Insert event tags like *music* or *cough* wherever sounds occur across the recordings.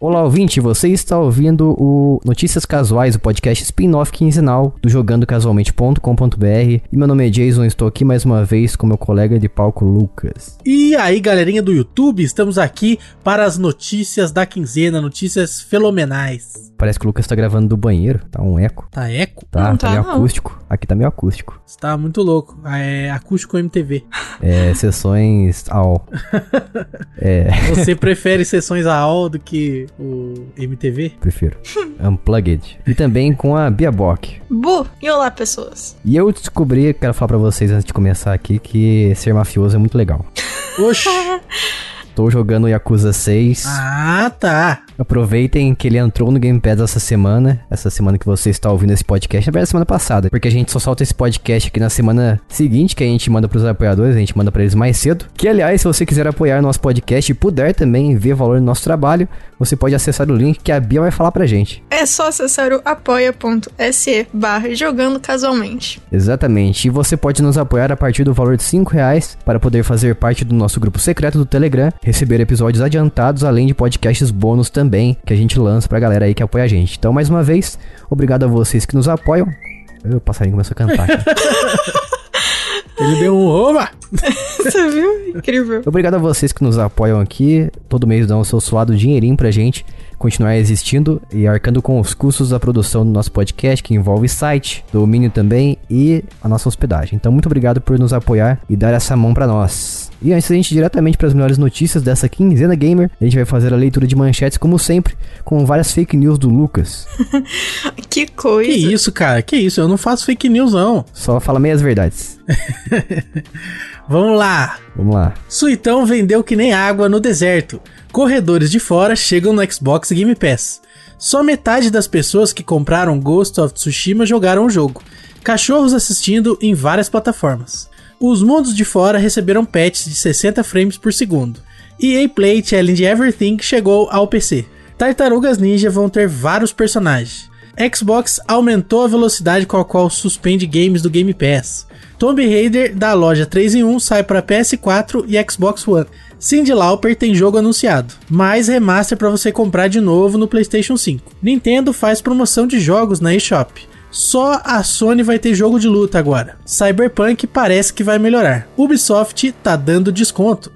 Olá, ouvinte, você está ouvindo o Notícias Casuais, o podcast spin-off quinzenal do jogandocasualmente.com.br. E meu nome é Jason, estou aqui mais uma vez com meu colega de palco Lucas. E aí, galerinha do YouTube, estamos aqui para as notícias da quinzena, notícias fenomenais. Parece que o Lucas tá gravando do banheiro, tá um eco. Tá eco? Tá, Não tá, tá, meio não. acústico. Aqui tá meio acústico. Você tá muito louco. É acústico MTV. É, sessões AOL. *laughs* É, Você prefere sessões AOL do que o MTV? prefiro. *laughs* Unplugged. E também com a Bia Bock. Bu! E olá, pessoas. E eu descobri, quero falar pra vocês antes de começar aqui, que ser mafioso é muito legal. Oxi. *laughs* Tô jogando Yakuza 6. Ah, tá. Aproveitem que ele entrou no Game Pass essa semana, essa semana que você está ouvindo esse podcast, na verdade semana passada, porque a gente só solta esse podcast aqui na semana seguinte, que a gente manda pros apoiadores, a gente manda pra eles mais cedo. Que aliás, se você quiser apoiar nosso podcast e puder também ver valor no nosso trabalho, você pode acessar o link que a Bia vai falar pra gente. É só acessar o apoia.se barra jogando casualmente. Exatamente. E você pode nos apoiar a partir do valor de 5 reais para poder fazer parte do nosso grupo secreto do Telegram, receber episódios adiantados, além de podcasts bônus também, que a gente lança pra galera aí que apoia a gente. Então, mais uma vez, obrigado a vocês que nos apoiam. O passarinho começou a cantar aqui. *laughs* Ele deu um oba. *laughs* Você viu? Incrível. Obrigado a vocês que nos apoiam aqui. Todo mês dão o seu suado dinheirinho pra gente continuar existindo e arcando com os custos da produção do nosso podcast, que envolve site, domínio também e a nossa hospedagem. Então, muito obrigado por nos apoiar e dar essa mão pra nós. E antes da gente ir diretamente para as melhores notícias dessa quinzena gamer, a gente vai fazer a leitura de manchetes, como sempre, com várias fake news do Lucas. *laughs* Que coisa. Que isso, cara? Que isso? Eu não faço fake news, não. Só fala meias verdades. *laughs* Vamos lá. Vamos lá. Suitão vendeu que nem água no deserto. Corredores de fora chegam no Xbox Game Pass. Só metade das pessoas que compraram Ghost of Tsushima jogaram o jogo. Cachorros assistindo em várias plataformas. Os mundos de fora receberam patches de 60 frames por segundo. EA Play Challenge Everything chegou ao PC. Tartarugas Ninja vão ter vários personagens. Xbox aumentou a velocidade com a qual suspende games do Game Pass. Tomb Raider da loja 3 em 1 sai para PS4 e Xbox One. Cyndi Lauper tem jogo anunciado. Mais remaster para você comprar de novo no PlayStation 5. Nintendo faz promoção de jogos na eShop. Só a Sony vai ter jogo de luta agora. Cyberpunk parece que vai melhorar. Ubisoft tá dando desconto.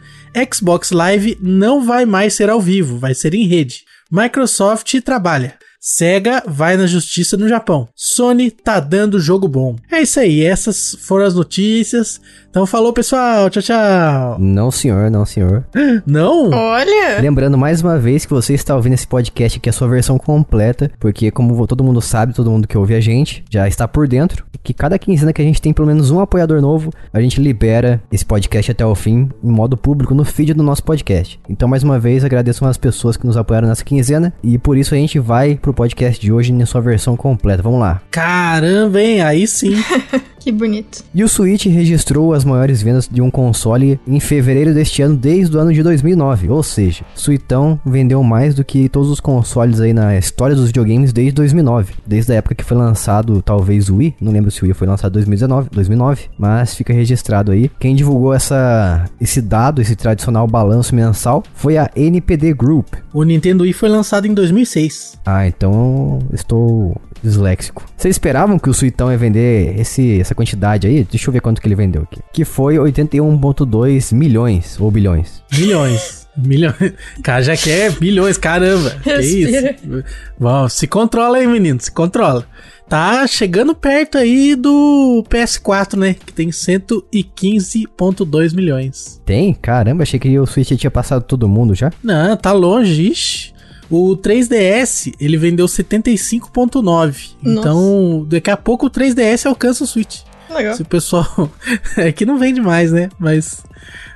Xbox Live não vai mais ser ao vivo, vai ser em rede. Microsoft trabalha. Sega vai na justiça no Japão. Sony tá dando jogo bom. É isso aí, essas foram as notícias. Então falou pessoal, tchau tchau. Não, senhor, não, senhor. *gasps* Não? Olha! Lembrando mais uma vez que você está ouvindo esse podcast aqui, a sua versão completa, porque como todo mundo sabe, todo mundo que ouve a gente já está por dentro, que cada quinzena que a gente tem pelo menos um apoiador novo, a gente libera esse podcast até o fim, em modo público, no feed do nosso podcast. Então, mais uma vez, agradeço às pessoas que nos apoiaram nessa quinzena, e por isso a gente vai pro podcast de hoje na sua versão completa. Vamos lá. Caramba, hein? Aí sim. *laughs* Que bonito. E o Switch registrou as maiores vendas de um console em fevereiro deste ano, desde o ano de 2009. Ou seja, Suitão vendeu mais do que todos os consoles aí na história dos videogames desde 2009. Desde a época que foi lançado, talvez o Wii. Não lembro se o Wii foi lançado em 2019, 2009, mas fica registrado aí. Quem divulgou essa, esse dado, esse tradicional balanço mensal, foi a NPD Group. o Nintendo Wii foi lançado em 2006. Ah, então eu estou disléxico. Vocês esperavam que o Suitão ia vender esse, essa quantidade aí? Deixa eu ver quanto que ele vendeu aqui. Que foi 81.2 milhões ou bilhões. Milhões. Milhões. Cara, já quer bilhões, caramba. *laughs* Que isso? Bom, se controla aí, menino, se controla. Tá chegando perto aí do PS4, né? Que tem 115,2 milhões. Tem? Caramba, achei que o Switch tinha passado todo mundo já. Não, tá longe, ixi. O 3DS, ele vendeu 75,9. Nossa. Então, daqui a pouco o 3DS alcança o Switch. Legal. Se o pessoal. *laughs* é que não vende mais, né? Mas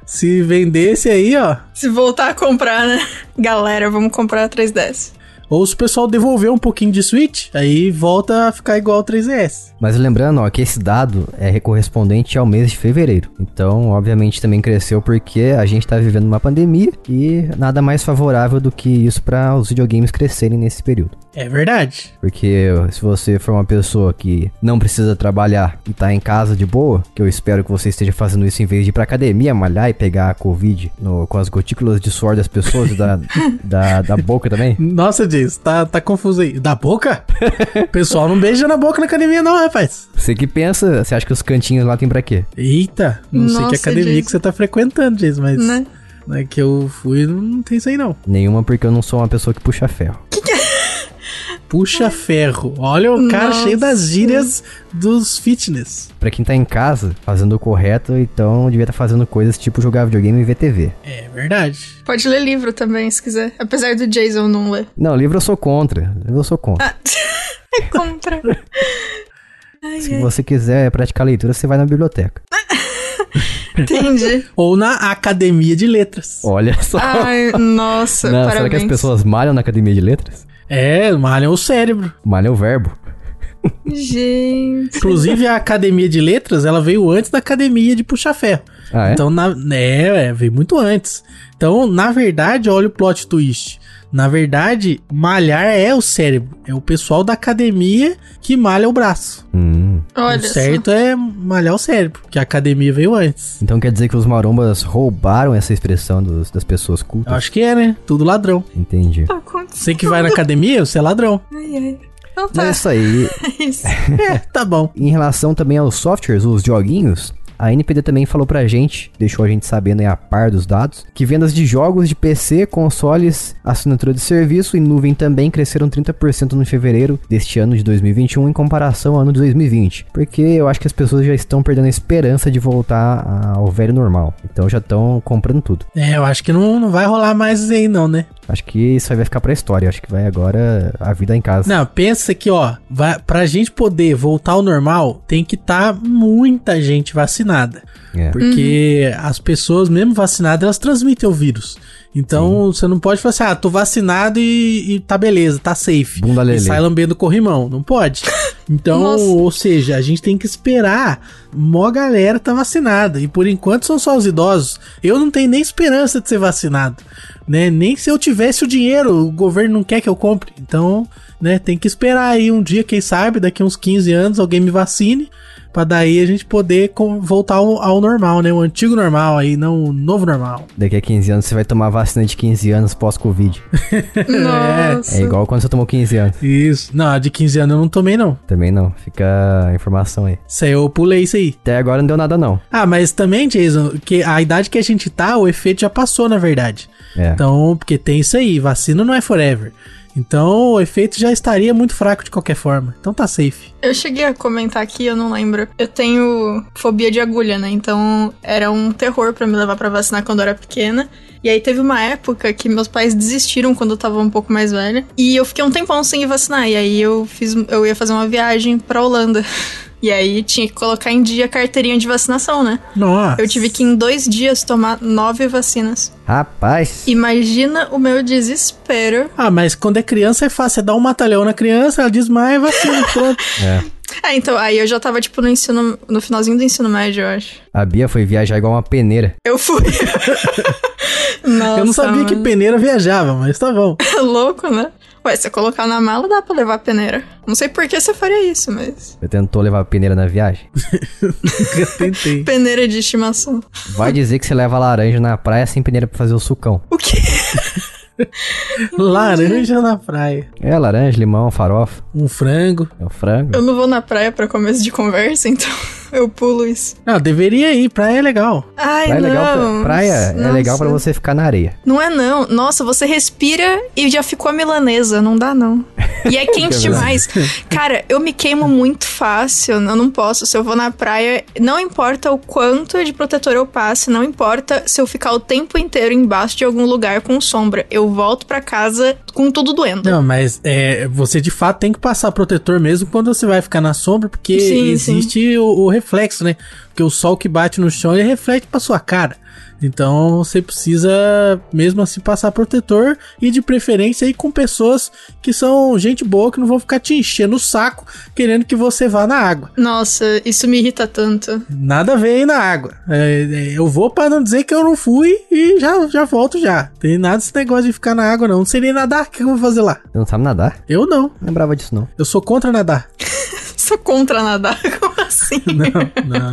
se vendesse aí, ó. Se voltar a comprar, né? Galera, vamos comprar a 3DS. Ou se o pessoal devolver um pouquinho de Switch, aí volta a ficar igual ao 3DS. Mas lembrando, ó, que esse dado é correspondente ao mês de fevereiro. Então, obviamente, também cresceu porque a gente tá vivendo uma pandemia e nada mais favorável do que isso para os videogames crescerem nesse período. É verdade. Porque se você for uma pessoa que não precisa trabalhar e tá em casa de boa, que eu espero que você esteja fazendo isso em vez de ir pra academia, malhar e pegar a Covid no- com as gotículas de suor das pessoas e da, *laughs* da, da boca também. Nossa, Jason, tá, tá confuso aí. Da boca? O pessoal não beija na boca na academia, não, rapaz. Você que pensa, você acha que os cantinhos lá tem pra quê? Eita, não sei que Nossa, academia Jason. que você tá frequentando, Jason, mas. Né? É que eu fui, não tem isso aí não. Nenhuma, porque eu não sou uma pessoa que puxa ferro. Puxa ferro. Olha o cara Nossa. cheio das gírias dos fitness. Pra quem tá em casa, fazendo o correto, então devia estar fazendo coisas tipo jogar videogame e ver TV. É verdade. Pode ler livro também, se quiser. Apesar do Jason não ler. Não, livro eu sou contra. Livro eu sou contra. Ah, *laughs* é contra. Ai, Se ai, você quiser praticar leitura, você vai na biblioteca. *laughs* entendi. Ou na academia de letras. Olha só. Ai, nossa, Não, parabéns. será que as pessoas malham na academia de letras? É, malham o cérebro. Malham o verbo. Gente. Inclusive, a academia de letras, ela veio antes da academia de puxar ferro. Ah, é? Então, na, é, é, veio muito antes. Então, na verdade, olha o plot twist. Na verdade, malhar é o cérebro. É o pessoal da academia que malha o braço. Hum. Olha o certo é malhar o cérebro, que a academia veio antes. Então quer dizer que os marombas roubaram essa expressão dos- das pessoas Eu cultas? acho que é, né? Tudo ladrão. Entendi. só. Tá. Você que vai na academia, você é ladrão. Ai, ai. Então Mas é tá. isso aí. *laughs* É isso. *laughs* É, tá bom. Em relação também aos softwares, os joguinhos, a NPD também falou pra gente, deixou a gente sabendo aí a par dos dados, que vendas de jogos de PC, consoles, assinatura de serviço e nuvem também cresceram 30% no fevereiro deste ano de 2021 em comparação ao ano de 2020. Porque eu acho que as pessoas já estão perdendo a esperança de voltar ao velho normal. Então já estão comprando tudo. É, eu acho que não, não vai rolar mais aí, não, né? Acho que isso aí vai ficar pra história. Acho que vai agora a vida em casa. Não, pensa que, ó, vai, pra gente poder voltar ao normal, tem que estar muita gente vacinada. É. Porque as pessoas, mesmo vacinadas, elas transmitem o vírus. Então, você não pode falar assim, ah, tô vacinado e, e tá beleza, tá safe. Bunda e lelê. sai lambendo corrimão. Não pode. *laughs* Então, Nossa. ou seja, a gente tem que esperar. Mó galera tá vacinada. E por enquanto são só os idosos. Eu não tenho nem esperança de ser vacinado. Né? Nem se eu tivesse o dinheiro, o governo não quer que eu compre. Então, né, tem que esperar aí um dia, quem sabe, daqui uns 15 anos alguém me vacine. Pra daí a gente poder voltar ao, ao normal, né? O antigo normal aí, não o novo normal. Daqui a 15 anos você vai tomar vacina de 15 anos pós-Covid. *laughs* *laughs* Nossa. É igual quando você tomou 15 anos. Isso. Não, a de 15 anos eu não tomei, não. Também não. Fica a informação aí. Isso aí eu pulei isso aí. Até agora não deu nada, não. Ah, mas também, Jason, que a idade que a gente tá, o efeito já passou, na verdade. É. Então, porque tem isso aí, vacina não é forever. Então, o efeito já estaria muito fraco de qualquer forma. Então tá safe. Eu cheguei a comentar aqui, eu não lembro. Eu tenho fobia de agulha, né? Então era um terror pra me levar pra vacinar quando eu era pequena. E aí teve uma época que meus pais desistiram quando eu tava um pouco mais velha. E eu fiquei um tempão sem ir vacinar. E aí eu fiz, eu ia fazer uma viagem pra Holanda. *laughs* E aí tinha que colocar em dia a carteirinha de vacinação, né? Nossa. Eu tive que em dois dias tomar nove vacinas. Rapaz. Imagina o meu desespero. Ah, mas quando é criança é fácil. Você dá um matalhão na criança, ela desmaia e vacina. Pronto. É. É, então, aí eu já tava, tipo, no ensino. No finalzinho do ensino médio, eu acho. A Bia foi viajar igual uma peneira. Eu fui. *laughs* Nossa, eu não sabia que peneira viajava, mas tá bom. É *laughs* louco, né? Ué, se eu colocar na mala, dá pra levar a peneira. Não sei por que você faria isso, mas. Você tentou levar a peneira na viagem? *laughs* Eu tentei. Peneira de estimação. Vai dizer que você leva laranja na praia sem peneira pra fazer o sucão. O quê? Laranja na praia. É, laranja, limão, farofa, Um frango. é o frango. Eu não vou na praia pra começo de conversa, então eu pulo isso. Não, deveria ir. Praia é legal. Ai, Praia é não. legal pra, praia é Nossa. legal pra você ficar na areia. Não é não. Nossa, você respira e já ficou a milanesa. Não dá, não. E é *laughs* quente demais. Cara, eu me queimo muito fácil. Eu não posso. Se eu vou na praia, não importa o quanto de protetor eu passe, não importa se eu ficar o tempo inteiro embaixo de algum lugar com sombra. Eu volto pra casa com tudo doendo. Não, mas é, você de fato tem que passar protetor mesmo quando você vai ficar na sombra, porque Sim, existe O, o reflexo, né? Porque o sol que bate no chão ele reflete pra sua cara. Então você precisa, mesmo assim, passar protetor e de preferência aí com pessoas que são gente boa, que não vão ficar te enchendo o saco querendo que você vá na água. Nossa, isso me irrita tanto. Nada a ver aí na água. É, é, eu vou para não dizer que eu não fui e já, já volto já. Tem nada desse negócio de ficar na água, não. Não sei nem nadar. O que eu vou fazer lá? Você não sabe nadar? Eu não. Não lembrava disso, não. Eu sou contra nadar. Sou contra nadar, *laughs* como assim? Não, não.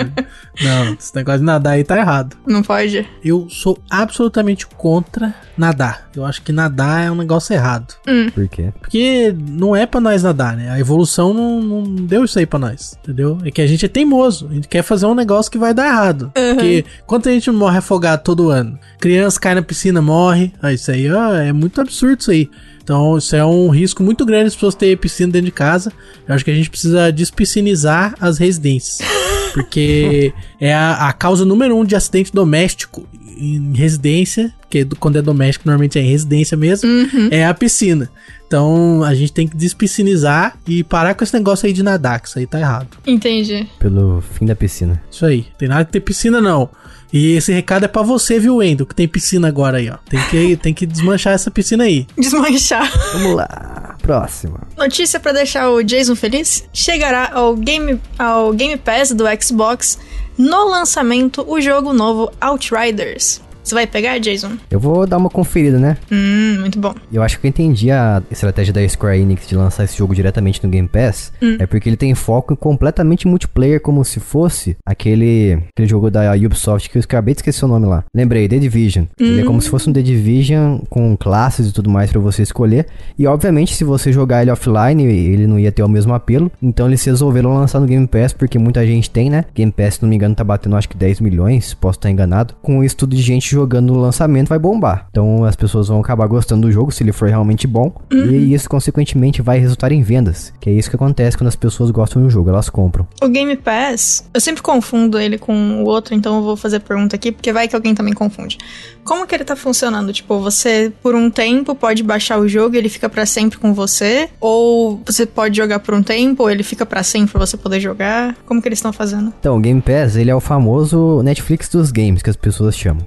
Não, esse negócio de nadar aí tá errado. Não pode? Eu sou absolutamente contra nadar. Eu acho que nadar é um negócio errado. Por quê? Porque não é pra nós nadar, né? A evolução não, não deu isso aí pra nós, entendeu? É que a gente é teimoso. A gente quer fazer um negócio que vai dar errado. Porque quanta gente morre afogado todo ano? Criança cai na piscina, morre. Ah, isso aí ó, é muito absurdo isso aí. Então, isso é um risco muito grande as pessoas terem piscina dentro de casa. Eu acho que a gente precisa despiscinizar as residências. *laughs* Porque é a, a causa número um de acidente doméstico em residência, porque do- quando é doméstico normalmente é em residência mesmo, é a piscina. Então a gente tem que despiscinizar e parar com esse negócio aí de nadar, que isso aí tá errado. Entendi. Pelo fim da piscina. Isso aí. Tem nada de ter piscina, não. E esse recado é pra você, viu, Wendel, que tem piscina agora aí, ó. Tem que, *laughs* tem que desmanchar essa piscina aí. Desmanchar. *laughs* Vamos lá. Próxima. Notícia pra deixar o Jason feliz: chegará ao Game, ao Game Pass do Xbox no lançamento o jogo novo Outriders. Você vai pegar, Jason? Eu vou dar uma conferida, né? Hum, muito bom. Eu acho que eu entendi a estratégia da Square Enix de lançar esse jogo diretamente no Game Pass. É porque ele tem foco completamente multiplayer, como se fosse aquele, aquele jogo da Ubisoft que eu acabei de esquecer o nome lá. Lembrei, The Division. Ele é como se fosse um The Division com classes e tudo mais pra você escolher. E obviamente, se você jogar ele offline, ele não ia ter o mesmo apelo. Então eles resolveram lançar no Game Pass, porque muita gente tem, né? Game Pass, se não me engano, tá batendo acho que 10 milhões, posso estar enganado. Com isso tudo de gente jogando no lançamento vai bombar. Então as pessoas vão acabar gostando do jogo se ele for realmente bom. E isso, consequentemente, vai resultar em vendas. Que é isso que acontece quando as pessoas gostam do jogo, elas compram. O Game Pass, eu sempre confundo ele com o outro, então eu vou fazer a pergunta aqui, porque vai que alguém também confunde. Como que ele tá funcionando? Tipo, você por um tempo pode baixar o jogo e ele fica pra sempre com você? Ou você pode jogar por um tempo, ou ele fica pra sempre pra você poder jogar? Como que eles estão fazendo? Então, o Game Pass, ele é o famoso Netflix dos games, que as pessoas chamam.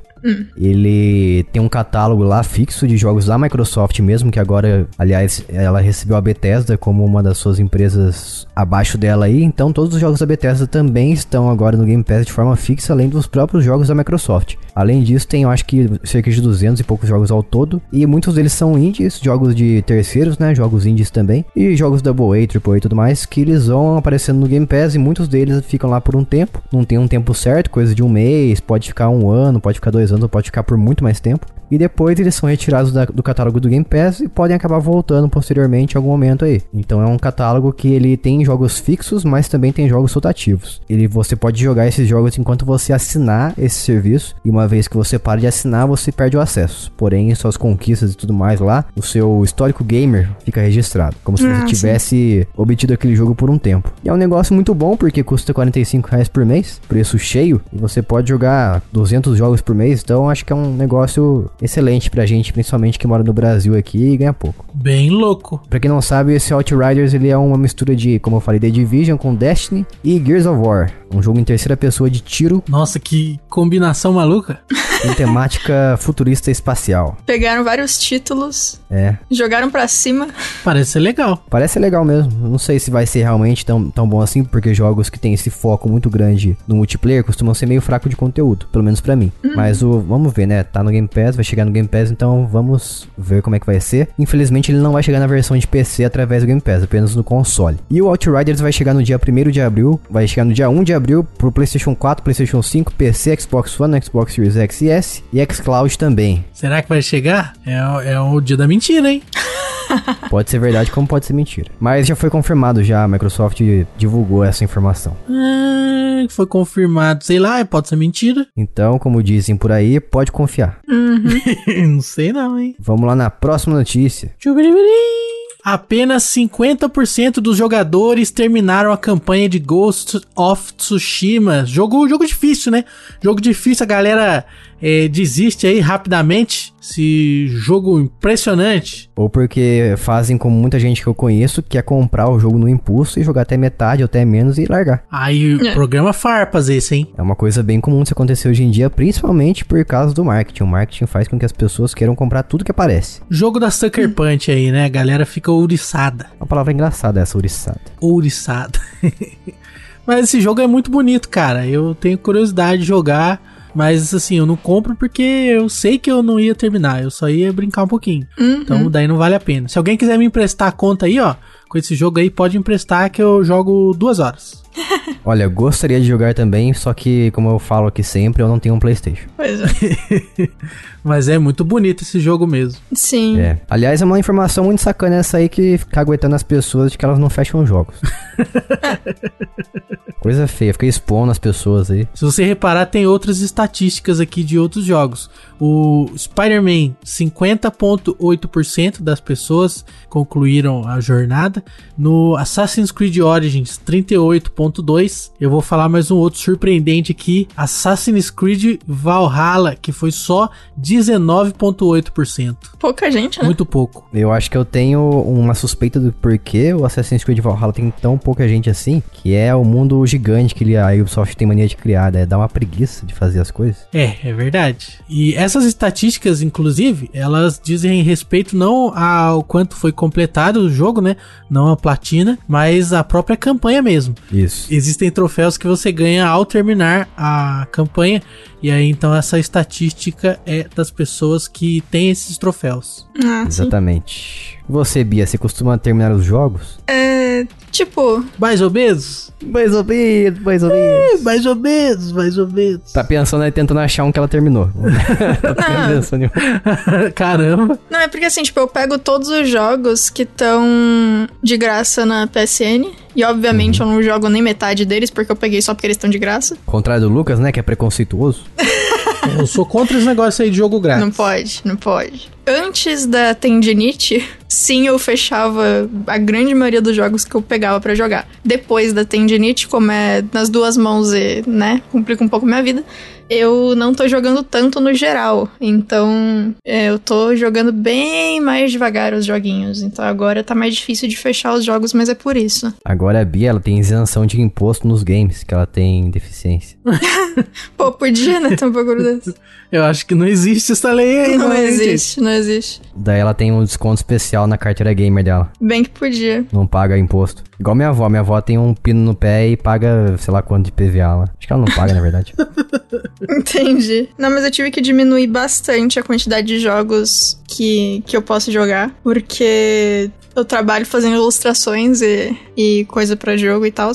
Ele tem um catálogo lá fixo de jogos da Microsoft mesmo, que agora, aliás, ela recebeu a Bethesda como uma das suas empresas abaixo dela aí. Então, todos os jogos da Bethesda também estão agora no Game Pass de forma fixa, além dos próprios jogos da Microsoft. Além disso, tem, eu acho que, cerca de 200 e poucos jogos ao todo. E muitos deles são indies, jogos de terceiros, né? Jogos indies também. E jogos Double A, Triple A e tudo mais, que eles vão aparecendo no Game Pass e muitos deles ficam lá por um tempo. Não tem um tempo certo, coisa de um mês, pode ficar um ano, pode ficar dois ou pode ficar por muito mais tempo. E depois eles são retirados da- do catálogo do Game Pass e podem acabar voltando posteriormente em algum momento aí. Então é um catálogo que ele tem jogos fixos, mas também tem jogos rotativos. Ele você pode jogar esses jogos enquanto você assinar esse serviço. E uma vez que você para de assinar, você perde o acesso. Porém, suas conquistas e tudo mais lá, o seu histórico gamer fica registrado, como se Ah, você sim. tivesse obtido aquele jogo por um tempo. E é um negócio muito bom porque custa 45 reais por mês, preço cheio, e você pode jogar 200 jogos por mês. Então acho que é um negócio excelente pra gente, principalmente que mora no Brasil aqui e ganha pouco. Bem louco. Pra quem não sabe, esse Outriders ele é uma mistura de, como eu falei, The Division com Destiny e Gears of War, um jogo em terceira pessoa de tiro Nossa, que combinação maluca. com temática *laughs* futurista espacial. Pegaram vários títulos, É, jogaram pra cima. Parece ser legal. Parece legal mesmo. Não sei se vai ser realmente tão, tão bom assim, porque jogos que tem esse foco muito grande no multiplayer costumam ser meio fraco de conteúdo, pelo menos pra mim. Mas o vamos ver, né? Tá no Game Pass, vai chegar no Game Pass, então vamos ver como é que vai ser. Infelizmente ele não vai chegar na versão de PC através do Game Pass, apenas no console. E o Outriders vai chegar no dia 1 de abril, vai chegar no dia 1 de abril pro PlayStation 4, PlayStation 5, PC, Xbox One, Xbox Series X e S e xCloud também. Será que vai chegar? É, o- é o dia da mentira, hein? *laughs* Pode ser verdade como pode ser mentira. Mas já foi confirmado já, a Microsoft divulgou essa informação. Ah, foi confirmado. Sei lá, pode ser mentira. Então, como dizem por aí, pode confiar. *laughs* não sei não, hein? Vamos lá na próxima notícia. Apenas 50% dos jogadores terminaram a campanha de Ghost of Tsushima. Jogo, jogo difícil, né? Jogo difícil, a galera eh, desiste aí rapidamente. Esse jogo impressionante. Ou porque fazem como muita gente que eu conheço, que é comprar o jogo no impulso e jogar até metade ou até menos e largar. Aí, É. programa farpas esse, hein? É uma coisa bem comum de acontecer hoje em dia, principalmente por causa do marketing. O marketing faz com que as pessoas queiram comprar tudo que aparece. Jogo da Sucker Punch aí, né? A galera fica ouriçada. Uma palavra engraçada essa, ouriçada. Ouriçada. *laughs* Mas esse jogo é muito bonito, cara. Eu tenho curiosidade de jogar. Mas assim, eu não compro porque eu sei que eu não ia terminar. Eu só ia brincar um pouquinho. Uhum. Então daí não vale a pena. Se alguém quiser me emprestar a conta aí, ó, com esse jogo aí, pode emprestar que eu jogo duas horas. *laughs* Olha, gostaria de jogar também, só que, como eu falo aqui sempre, eu não tenho um PlayStation. Pois é. *laughs* Mas é muito bonito esse jogo mesmo. Sim. É. Aliás, é uma informação muito sacana essa aí que fica aguentando as pessoas de que elas não fecham jogos. *laughs* Coisa feia, fica expondo as pessoas aí. Se você reparar, tem outras estatísticas aqui de outros jogos. O Spider-Man, 50,8% das pessoas concluíram a jornada. No Assassin's Creed Origins, 38,2%. Eu vou falar mais um outro surpreendente aqui: Assassin's Creed Valhalla, que foi só 19,8%. Pouca gente, né? Muito pouco. Eu acho que eu tenho uma suspeita do porquê o Assassin's Creed Valhalla tem tão pouca gente assim, que é o mundo gigante que ele- a Ubisoft tem mania de criar, né? Dá uma preguiça de fazer as coisas. É, é verdade. E essas estatísticas, inclusive, elas dizem respeito não ao quanto foi completado o jogo, né? Não a platina, mas a própria campanha mesmo. Isso. Existem troféus que você ganha ao terminar a campanha. E aí, então, essa estatística é das pessoas que têm esses troféus. Ah, sim. Exatamente. Você, Bia, você costuma terminar os jogos? É, tipo, Mais ou menos? Mais ou menos, mais ou menos. Mais ou menos, mais ou menos. Tá pensando aí, tentando achar um que ela terminou. *laughs* tá pensando. *laughs* Caramba. Não, é porque assim, tipo, eu pego todos os jogos que estão de graça na PSN. E obviamente eu não jogo nem metade deles, porque eu peguei só porque eles estão de graça. Contrário do Lucas, né? Que é preconceituoso. Eu sou contra esse negócio aí de jogo grátis. Não pode, não pode. Antes da tendinite, sim, eu fechava a grande maioria dos jogos que eu pegava pra jogar. Depois da tendinite, como é nas duas mãos e, né, complica um pouco minha vida, eu não tô jogando tanto no geral. Então, é, eu tô jogando bem mais devagar os joguinhos. Então agora tá mais difícil de fechar os jogos, mas é por isso. Agora a Bia, ela tem isenção de imposto nos games, que ela tem deficiência. *laughs* Pô, podia, né, um bagulho *laughs* desse. Eu acho que não existe essa lei aí, Não gente? existe, não existe. Daí ela tem um desconto especial na carteira gamer dela. Bem que podia. Não paga imposto. Igual minha avó. Minha avó tem um pino no pé e paga, sei lá quanto de PVA lá. Acho que ela não paga, na verdade. *laughs* Entendi. Não, mas eu tive que diminuir bastante a quantidade de jogos que, que eu posso jogar, porque eu trabalho fazendo ilustrações e, e coisa pra jogo e tal.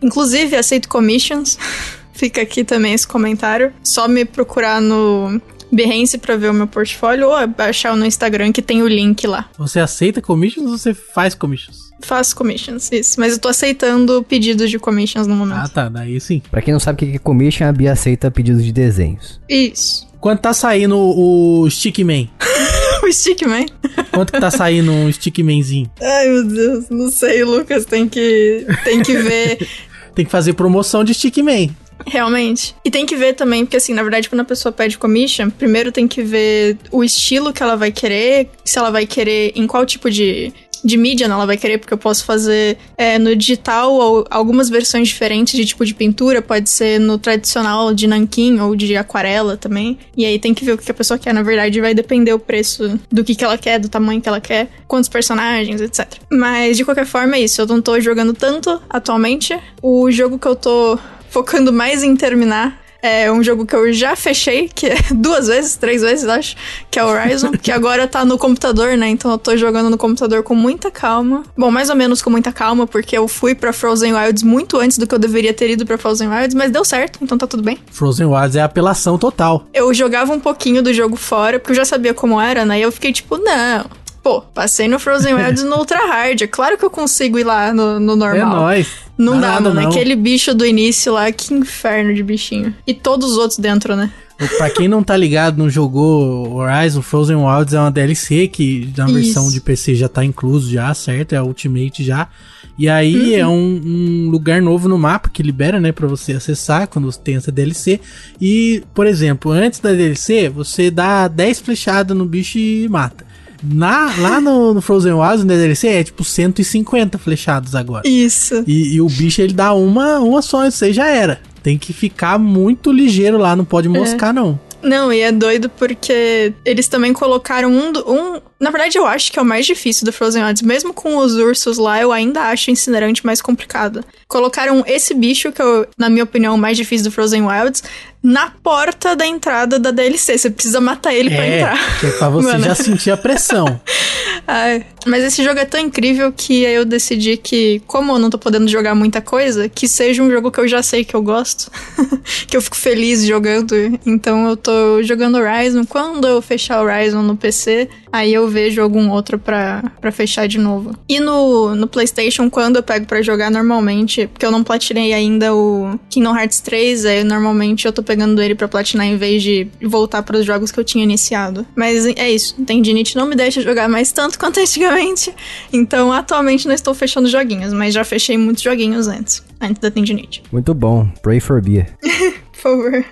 Inclusive, aceito commissions. *laughs* Fica aqui também esse comentário. Só me procurar no Behance pra ver o meu portfólio ou baixar no Instagram que tem o link lá. Você aceita commissions ou você faz commissions? Faço commissions, isso. Mas eu tô aceitando pedidos de commissions no momento. Ah, tá. Daí sim. pra quem não sabe o que é commission, a Bia aceita pedidos de desenhos. Isso. Quanto tá saindo o Stickman? *laughs* o Stickman. Quanto que tá saindo um Stickmanzinho? Ai, meu Deus, não sei, Lucas, tem que tem que ver *laughs* Tem que fazer promoção de Stickman. Realmente. E tem que ver também, porque assim, na verdade, quando a pessoa pede commission, primeiro tem que ver o estilo que ela vai querer, se ela vai querer em qual tipo de de mídia ela vai querer, porque eu posso fazer é, no digital ou algumas versões diferentes de tipo de pintura, pode ser no tradicional de nanquim ou de aquarela também. E aí tem que ver o que a pessoa quer, na verdade, vai depender o preço do que, que ela quer, do tamanho que ela quer, quantos personagens, etc. Mas de qualquer forma é isso, eu não tô jogando tanto atualmente. O jogo que eu tô focando mais em terminar é um jogo que eu já fechei, que é *laughs* duas vezes, três vezes, acho, que é Horizon, que agora tá no computador, né? Então eu tô jogando no computador com muita calma. Bom, mais ou menos com muita calma, porque eu fui pra Frozen Wilds muito antes do que eu deveria ter ido pra Frozen Wilds, mas deu certo, então tá tudo bem. Frozen Wilds é apelação total. Eu jogava um pouquinho do jogo fora, porque eu já sabia como era, né? E eu fiquei tipo, não. Pô, passei no Frozen Wilds no Ultra Hard. É claro que eu consigo ir lá no, no normal. É nóis. Não dá, mano. não. Aquele bicho do início lá, que inferno de bichinho. E todos os outros dentro, né? Pra quem não tá ligado, não jogou Horizon, Frozen Wilds é uma DLC que na Isso. versão de PC já tá incluso já, certo? É a Ultimate já. E aí é um, um lugar novo no mapa que libera, né, pra você acessar quando você tem essa DLC. E, por exemplo, antes da DLC, você dá 10 flechadas no bicho e mata. Na, lá no, no Frozen Wilds, na DLC, é tipo 150 flechados agora. Isso. E, e o bicho ele dá uma, uma só, isso aí já era. Tem que ficar muito ligeiro lá, não pode moscar, não. Não, e é doido porque eles também colocaram um, um. Na verdade, eu acho que é o mais difícil do Frozen Wilds. Mesmo com os ursos lá, eu ainda acho o incinerante mais complicado. Colocaram esse bicho, que eu, na minha opinião, é o mais difícil do Frozen Wilds, na porta da entrada da DLC. Você precisa matar ele pra É, entrar. que é pra você Mano. já sentir a pressão. *laughs* Ai, mas esse jogo é tão incrível que aí eu decidi que, como eu não tô podendo jogar muita coisa, que seja um jogo que eu já sei que eu gosto, *laughs* que eu fico feliz jogando. Então eu tô jogando Horizon. Quando eu fechar o Horizon no PC, aí eu vejo algum outro pra, pra fechar de novo. E no, no PlayStation, quando eu pego pra jogar normalmente, porque eu não platinei ainda o Kingdom Hearts 3, aí normalmente eu tô pegando ele pra platinar em vez de voltar pros jogos que eu tinha iniciado. Mas é isso, Tendinite não me deixa jogar mais tanto quanto *laughs* antigamente. Então, atualmente não estou fechando joguinhos, mas já fechei muitos joguinhos antes, antes da Tendinite. Muito bom. Pray for beer. *laughs* Favor.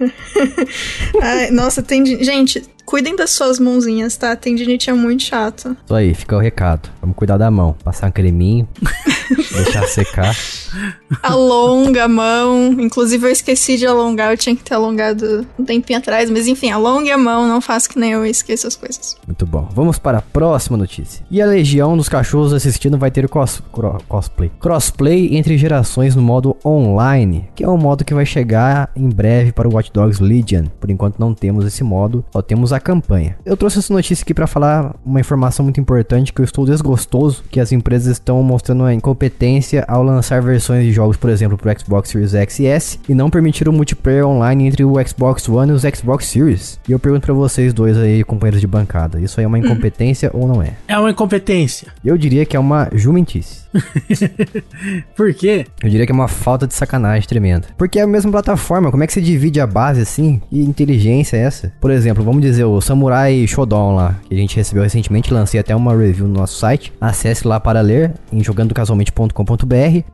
*laughs* Ai, nossa, tendinite. Gente, cuidem das suas mãozinhas, tá? Tendinite é muito chato. Isso aí, fica o recado. Vamos cuidar da mão. Passar um creminho, deixar secar. Alonga a mão. Inclusive, eu esqueci de alongar. Eu tinha que ter alongado um tempinho atrás. Mas enfim, alongue a mão. Não faça que nem eu esqueço as coisas. Muito bom. Vamos para a próxima notícia. E a Legião dos Cachorros assistindo vai ter cos- cro- cosplay. Crossplay entre gerações no modo online, que é um modo que vai chegar em breve para o Watch Dogs Legion. Por enquanto não temos esse modo, só temos a campanha. Eu trouxe essa notícia aqui para falar uma informação muito importante que eu estou desgostoso que as empresas estão mostrando a incompetência ao lançar versões de jogos, por exemplo, para o Xbox Series X e S e não permitir o multiplayer online entre o Xbox One e os Xbox Series. E eu pergunto para vocês dois aí, companheiros de bancada, isso aí é uma incompetência ou não é? É uma incompetência. Eu diria que é uma jumentice. *laughs* Por quê? Eu diria que é uma falta de sacanagem tremenda. Porque é a mesma plataforma, como é que você divide a base assim? Que inteligência é essa? Por exemplo, vamos dizer o Samurai Shodown lá, que a gente recebeu recentemente, lancei até uma review no nosso site. Acesse lá para ler em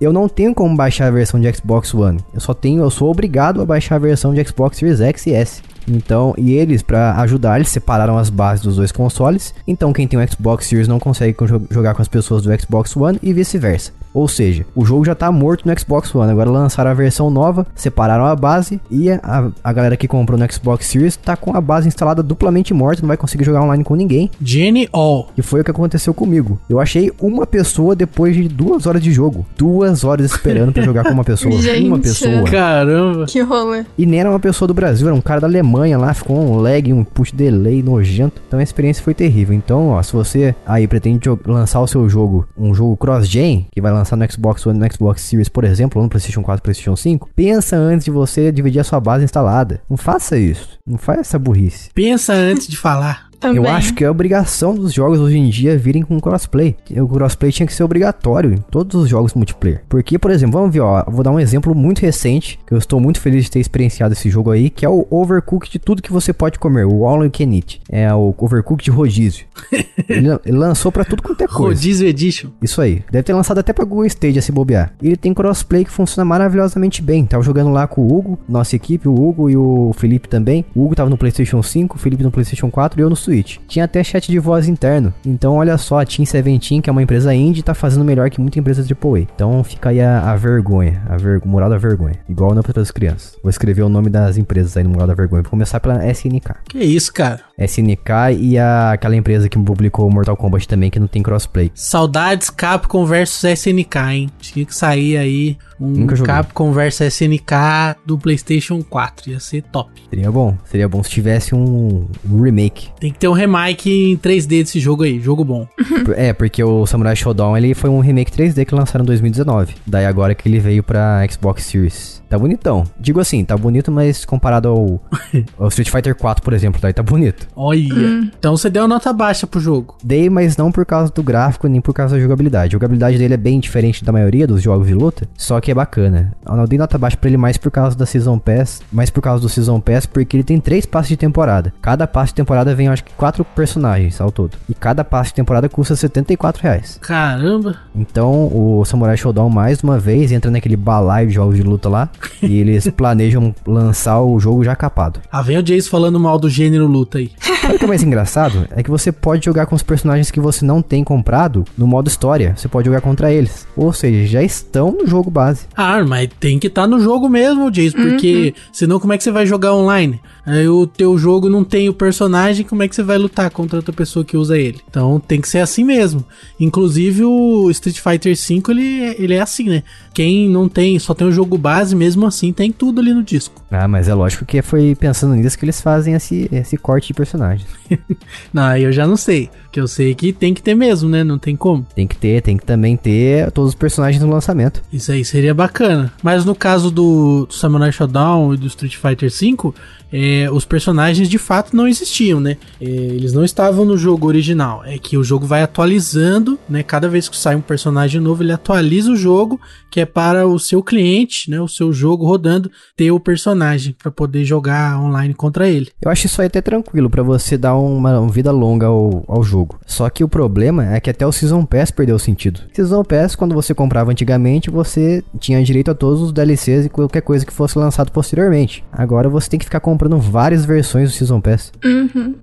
Eu não tenho como baixar a versão de Xbox One. Eu só tenho, eu sou obrigado a baixar a versão de Xbox Series X e S. Então, e eles, pra ajudar, eles separaram as bases dos dois consoles. Então, quem tem um Xbox Series não consegue co- jogar com as pessoas do Xbox One e vice-versa. Ou seja, o jogo já tá morto no Xbox One. Agora lançaram a versão nova, separaram a base e a, a galera que comprou no Xbox Series tá com a base instalada duplamente morta, não vai conseguir jogar online com ninguém. Jenny All. E foi o que aconteceu comigo. Eu achei uma pessoa depois de duas horas de jogo. Duas horas esperando pra jogar com uma pessoa. *laughs* Gente. uma pessoa. Caramba. Que rolê. E nem era uma pessoa do Brasil, era um cara da Alemanha lá, ficou um lag, um push delay nojento. Então a experiência foi terrível. Então, ó, se você aí pretende lançar o seu jogo, um jogo cross-gen, que vai lançar no Xbox One no Xbox Series, por exemplo, ou no PlayStation 4 e PlayStation 5, pensa antes de você dividir a sua base instalada. Não faça isso. Não faz essa burrice. Pensa antes de falar. Também. Eu acho que é obrigação dos jogos hoje em dia virem com crossplay. O crossplay tinha que ser obrigatório em todos os jogos multiplayer. Porque, por exemplo, vamos ver, ó, vou dar um exemplo muito recente, que eu estou muito feliz de ter experienciado esse jogo aí, que é o Overcooked de tudo que você pode comer, o All You Can Eat. É o Overcooked de rodízio. *laughs* ele, ele lançou pra tudo quanto é coisa. Rodízio Edition. Isso aí. Deve ter lançado até pra Google Stage a se bobear. E ele tem crossplay que funciona maravilhosamente bem. Tava jogando lá com o Hugo, nossa equipe, o Hugo e o Felipe também. O Hugo tava no PlayStation 5, o Felipe no PlayStation 4 e eu no Switch. Tinha até chat de voz interno. Então, olha só, a Team Seventeen, que é uma empresa indie, tá fazendo melhor que muita empresa AAA. Então, fica aí a, a vergonha, a ver, moral da vergonha. Igual na para as crianças. Vou escrever o nome das empresas aí no moral da vergonha. Vou começar pela SNK. Que isso, cara. SNK e a, aquela empresa que publicou Mortal Kombat também, que não tem crossplay. Saudades Capcom versus SNK, hein? Tinha que sair aí um. Capcom versus SNK do PlayStation 4. Ia ser top. Seria bom, seria bom se tivesse um, remake. Tem que ter um remake em 3D desse jogo aí. Jogo bom. *laughs* É, porque o Samurai Shodown ele foi um remake 3D que lançaram em 2019. Daí agora que ele veio pra Xbox Series. Tá bonitão. Digo assim, tá bonito, mas comparado ao, *laughs* ao Street Fighter 4, por exemplo, daí tá bonito. Olha. Então você deu uma nota baixa pro jogo. Dei, mas não por causa do gráfico nem por causa da jogabilidade. A jogabilidade dele é bem diferente da maioria dos jogos de luta, só que é bacana. Eu não dei nota baixa pra ele mais por causa da Season Pass, mais por causa do Season Pass, porque ele tem três passes de temporada. Cada passe de temporada vem, acho que, quatro personagens ao todo. E cada passe de temporada custa 74 reais. Caramba. Então, o Samurai Showdown, mais uma vez, entra naquele balaio de jogos de luta lá, *laughs* e eles planejam lançar o jogo já capado. Ah, vem o Jace falando mal do gênero luta aí. Sabe o que é mais engraçado? É que você pode jogar com os personagens que você não tem comprado no modo história. Você pode jogar contra eles. Ou seja, já estão no jogo base. Ah, mas tem que estar no jogo mesmo, Jace, porque senão como é que você vai jogar online? Aí o teu jogo não tem o personagem, como é que você vai lutar contra outra pessoa que usa ele? Então tem que ser assim mesmo. Inclusive o Street Fighter V, ele, é- ele é assim, né? Quem não tem, só tem o jogo base, mesmo assim tem tudo ali no disco. Ah, mas é lógico que foi pensando nisso que eles fazem esse, esse corte de personagens. *laughs* Não, eu já não sei. Que eu sei que tem que ter mesmo, né? Não tem como. Tem que ter, tem que também ter todos os personagens no lançamento. Isso aí seria bacana. Mas no caso do, do Samurai Shodown e do Street Fighter V, é, os personagens de fato não existiam, né? É, eles não estavam no jogo original. É que o jogo vai atualizando, né? Cada vez que sai um personagem novo, ele atualiza o jogo, que é para o seu cliente, né? O seu jogo rodando, ter o personagem para poder jogar online contra ele. Eu acho isso aí até tranquilo pra você dar uma, uma vida longa ao, ao jogo. Só que o problema é que até o Season Pass perdeu o sentido. Season Pass, quando você comprava antigamente, você tinha direito a todos os DLCs e qualquer coisa que fosse lançado posteriormente. Agora você tem que ficar comprando várias versões do Season Pass.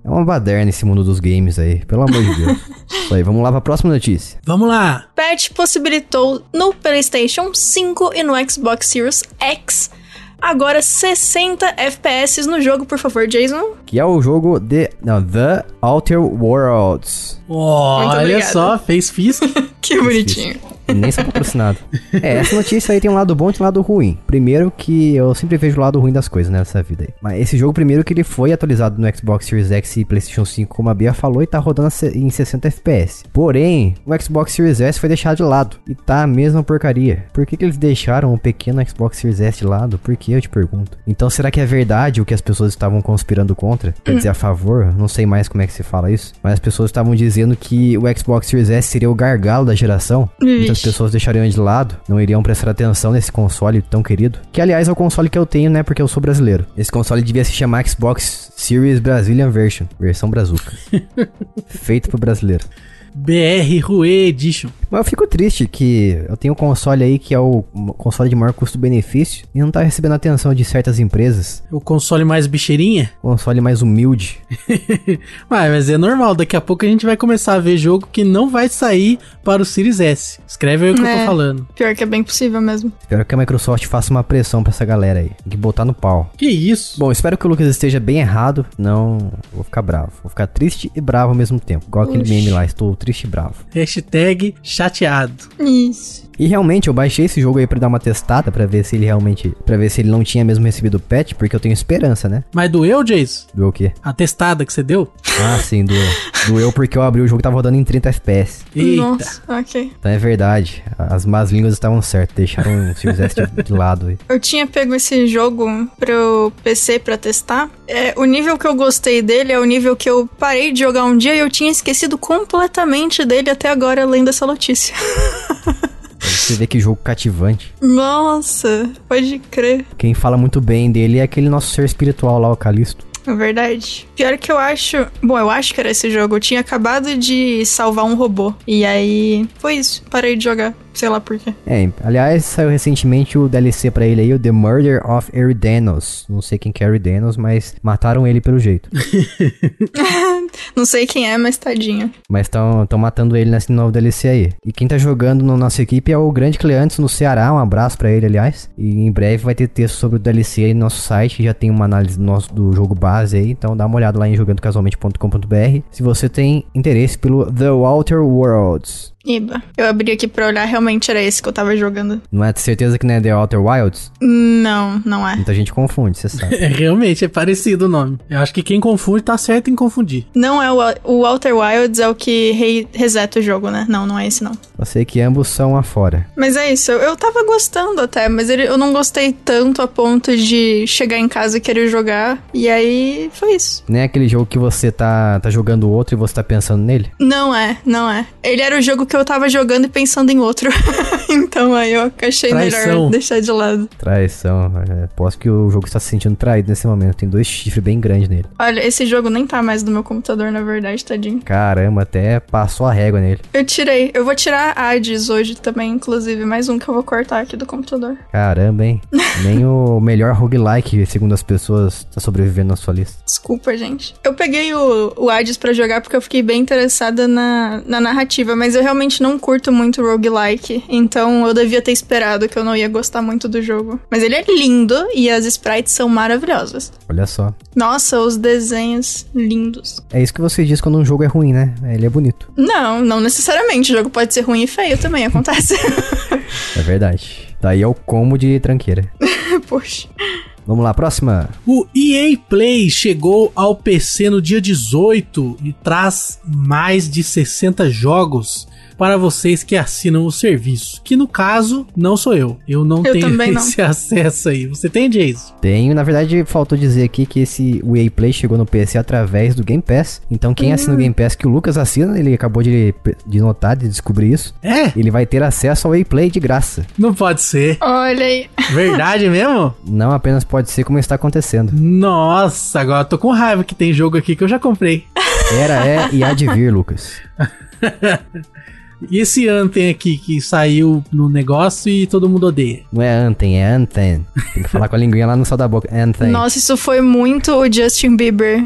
É uma baderna esse mundo dos games aí, pelo amor de Deus. *laughs* Isso aí, vamos lá pra próxima notícia. Vamos lá! patch possibilitou no PlayStation 5 e no Xbox Series X agora 60 FPS no jogo, por favor, Jason. Que é o jogo de não, The Outer Worlds. Olha obrigada. só, fez física. *laughs* Que bonitinho. Nem sou patrocinado. *laughs* É, essa notícia aí tem um lado bom e tem um lado ruim. Primeiro que eu sempre vejo o lado ruim das coisas né, nessa vida aí. Mas esse jogo, primeiro que ele foi atualizado no Xbox Series X e PlayStation 5, como a Bia falou, e tá rodando em 60 FPS. Porém, o Xbox Series S foi deixado de lado. E tá a mesma porcaria. Por que, que eles deixaram o pequeno Xbox Series S de lado? Por que, eu te pergunto? Então, será que é verdade o que as pessoas estavam conspirando contra? Quer dizer, a *clears throat* favor? Não sei mais como é que se fala isso. Mas as pessoas estavam dizendo que o Xbox Series S seria o gargalo da geração. Muitas Vixe. pessoas deixariam de lado, não iriam prestar atenção nesse console tão querido. Que aliás é o console que eu tenho, né? Porque eu sou brasileiro. Esse console devia se chamar Xbox Series Brazilian Version, versão brazuca. *laughs* Feito pro brasileiro. BR Rue Edition. Mas eu fico triste que eu tenho um console aí que é o console de maior custo-benefício e não tá recebendo atenção de certas empresas. O console mais bicheirinha. Console mais humilde. *laughs* Mas, mas é normal, daqui a pouco a gente vai começar a ver jogo que não vai sair para o Series S. Escreve aí o que eu É. tô falando. Pior que é bem possível mesmo. Espero que a Microsoft faça uma pressão pra essa galera aí. Tem que botar no pau. Que isso? Bom, espero que o Lucas esteja bem errado. Não, vou ficar bravo. Vou ficar triste e bravo ao mesmo tempo. Igual aquele meme lá, estou triste e bravo. Hashtag chateado. Isso. E realmente eu baixei esse jogo aí pra dar uma testada pra ver se ele realmente, Pra ver se ele não tinha mesmo recebido o patch, porque eu tenho esperança, né? Mas doeu, Jace? Do o quê? A testada que você deu? Ah, sim, doeu. doeu porque eu abri o jogo e tava rodando em 30 FPS. Eita. Nossa, ok. Então é verdade. As más línguas estavam certas, deixaram o Series S de, de lado aí. Eu tinha pego esse jogo pro PC pra testar. É, o nível que eu gostei dele é o nível que eu parei de jogar um dia e eu tinha esquecido completamente dele até agora, além dessa notícia. Pra você ver que jogo cativante. Nossa, pode crer. Quem fala muito bem dele é aquele nosso ser espiritual lá, o Calisto. É verdade. Pior que eu acho. Bom, eu acho que era esse jogo. Eu tinha acabado de salvar um robô. E aí. Foi isso. Parei de jogar. Sei lá por quê. É, aliás, saiu recentemente o DLC pra ele aí, o The Murder of Eridanos. Não sei quem que é Eridanos, mas mataram ele pelo jeito. *laughs* Não sei quem é, mas tadinho. mas estão matando ele nesse novo DLC aí. E quem tá jogando na nossa equipe é o Grande Cleantes no Ceará. Um abraço pra ele, aliás. E em breve vai ter texto sobre o DLC aí no nosso site. Já tem uma análise do, nosso, do jogo base aí. Então dá uma olhada lá em jogandocasualmente.com.br se você tem interesse pelo The Outer Worlds. Iba. Eu abri aqui pra olhar, realmente era esse que eu tava jogando. Não é de certeza que não é The Outer Wilds? Não, não é. Muita gente confunde, você sabe. *laughs* É, realmente, é parecido o nome. Eu acho que quem confunde tá certo em confundir. Não é o, o Outer Wilds, é o que re, reseta o jogo, né? Não, não é esse não. Eu sei que ambos são afora. Mas é isso, eu, eu tava gostando até, mas ele, eu não gostei tanto a ponto de chegar em casa e querer jogar. E aí foi isso. Nem aquele jogo que você tá, tá jogando outro e você tá pensando nele? Não é, não é. Ele era o jogo que eu tava jogando e pensando em outro. *laughs* então aí eu achei Traição. melhor deixar de lado. Traição. É, posso que o jogo está se sentindo traído nesse momento. Tem dois chifres bem grandes nele. Olha, esse jogo nem tá mais no meu computador, na verdade, tadinho. Caramba, até passou a régua nele. Eu tirei. Eu vou tirar a Hades hoje também, inclusive. Mais um que eu vou cortar aqui do computador. Caramba, hein? *laughs* Nem o melhor roguelike, segundo as pessoas, tá sobrevivendo na sua lista. Desculpa, gente. Eu peguei o, o Hades pra jogar porque eu fiquei bem interessada na, na narrativa, mas eu realmente não curto muito roguelike. Então eu devia ter esperado que eu não ia gostar muito do jogo. Mas ele é lindo e as sprites são maravilhosas. Olha só. Nossa, os desenhos lindos. É isso que você diz quando um jogo é ruim, né? Ele é bonito. Não, não necessariamente. O jogo pode ser ruim e feio também, acontece. *laughs* É verdade. Daí é o combo de tranqueira. *laughs* Poxa. Vamos lá, próxima. O EA Play chegou ao PC no dia 18 e traz mais de 60 jogos para vocês que assinam o serviço. Que no caso, não sou eu. Eu não Eu tenho também *laughs* não. esse acesso aí. Você tem, Jason? Tenho, na verdade, faltou dizer aqui que esse o EA Play chegou no PC através do Game Pass. Então, quem assina o Game Pass que o Lucas assina, ele acabou de, de notar, de descobrir isso. É? Ele vai ter acesso ao EA Play de graça. Não pode ser. Olha aí. Verdade mesmo? Não apenas pode ser como está acontecendo. Nossa, agora eu tô com raiva que tem jogo aqui que eu já comprei. Era, é e há de vir, Lucas. *laughs* E esse Anthem aqui que saiu no negócio e todo mundo odeia. Não é Anthem, é Anthem. Tem que falar com a linguinha lá no céu da boca. Anthem. Nossa, isso foi muito o Justin Bieber.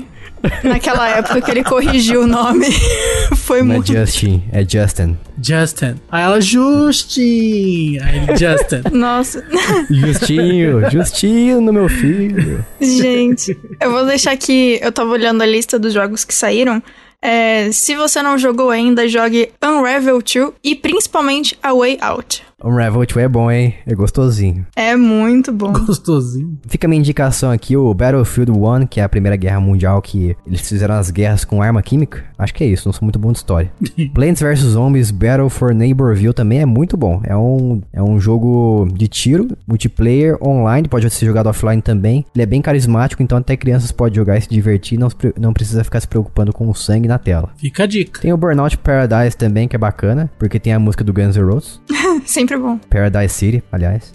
Naquela *laughs* época que ele corrigiu o nome. *laughs* foi Não é muito. Justin, é Justin. Justin. Aí ela, Justin. Aí ele, Justin. *laughs* Nossa. Justinho, Justinho no meu filho. Gente, eu vou deixar aqui. Eu tava olhando a lista dos jogos que saíram. É, se você não jogou ainda, jogue Unravel 2 e principalmente A Way Out. Unravel 2 é bom, hein? É gostosinho. É muito bom. *laughs* Gostosinho. Fica a minha indicação aqui, o Battlefield 1, que é a Primeira Guerra Mundial, que eles fizeram as guerras com arma química. Acho que é isso, não sou muito bom de história. *laughs* Plants vs Zombies Battle for Neighborville também é muito bom. É um, é um jogo de tiro, multiplayer, online, pode ser jogado offline também. Ele é bem carismático, então até crianças podem jogar e se divertir, não, não precisa ficar se preocupando com o sangue na tela. Fica a dica. Tem o Burnout Paradise também, que é bacana, porque tem a música do Guns N' Roses. *laughs* Sempre bom. Paradise City, aliás.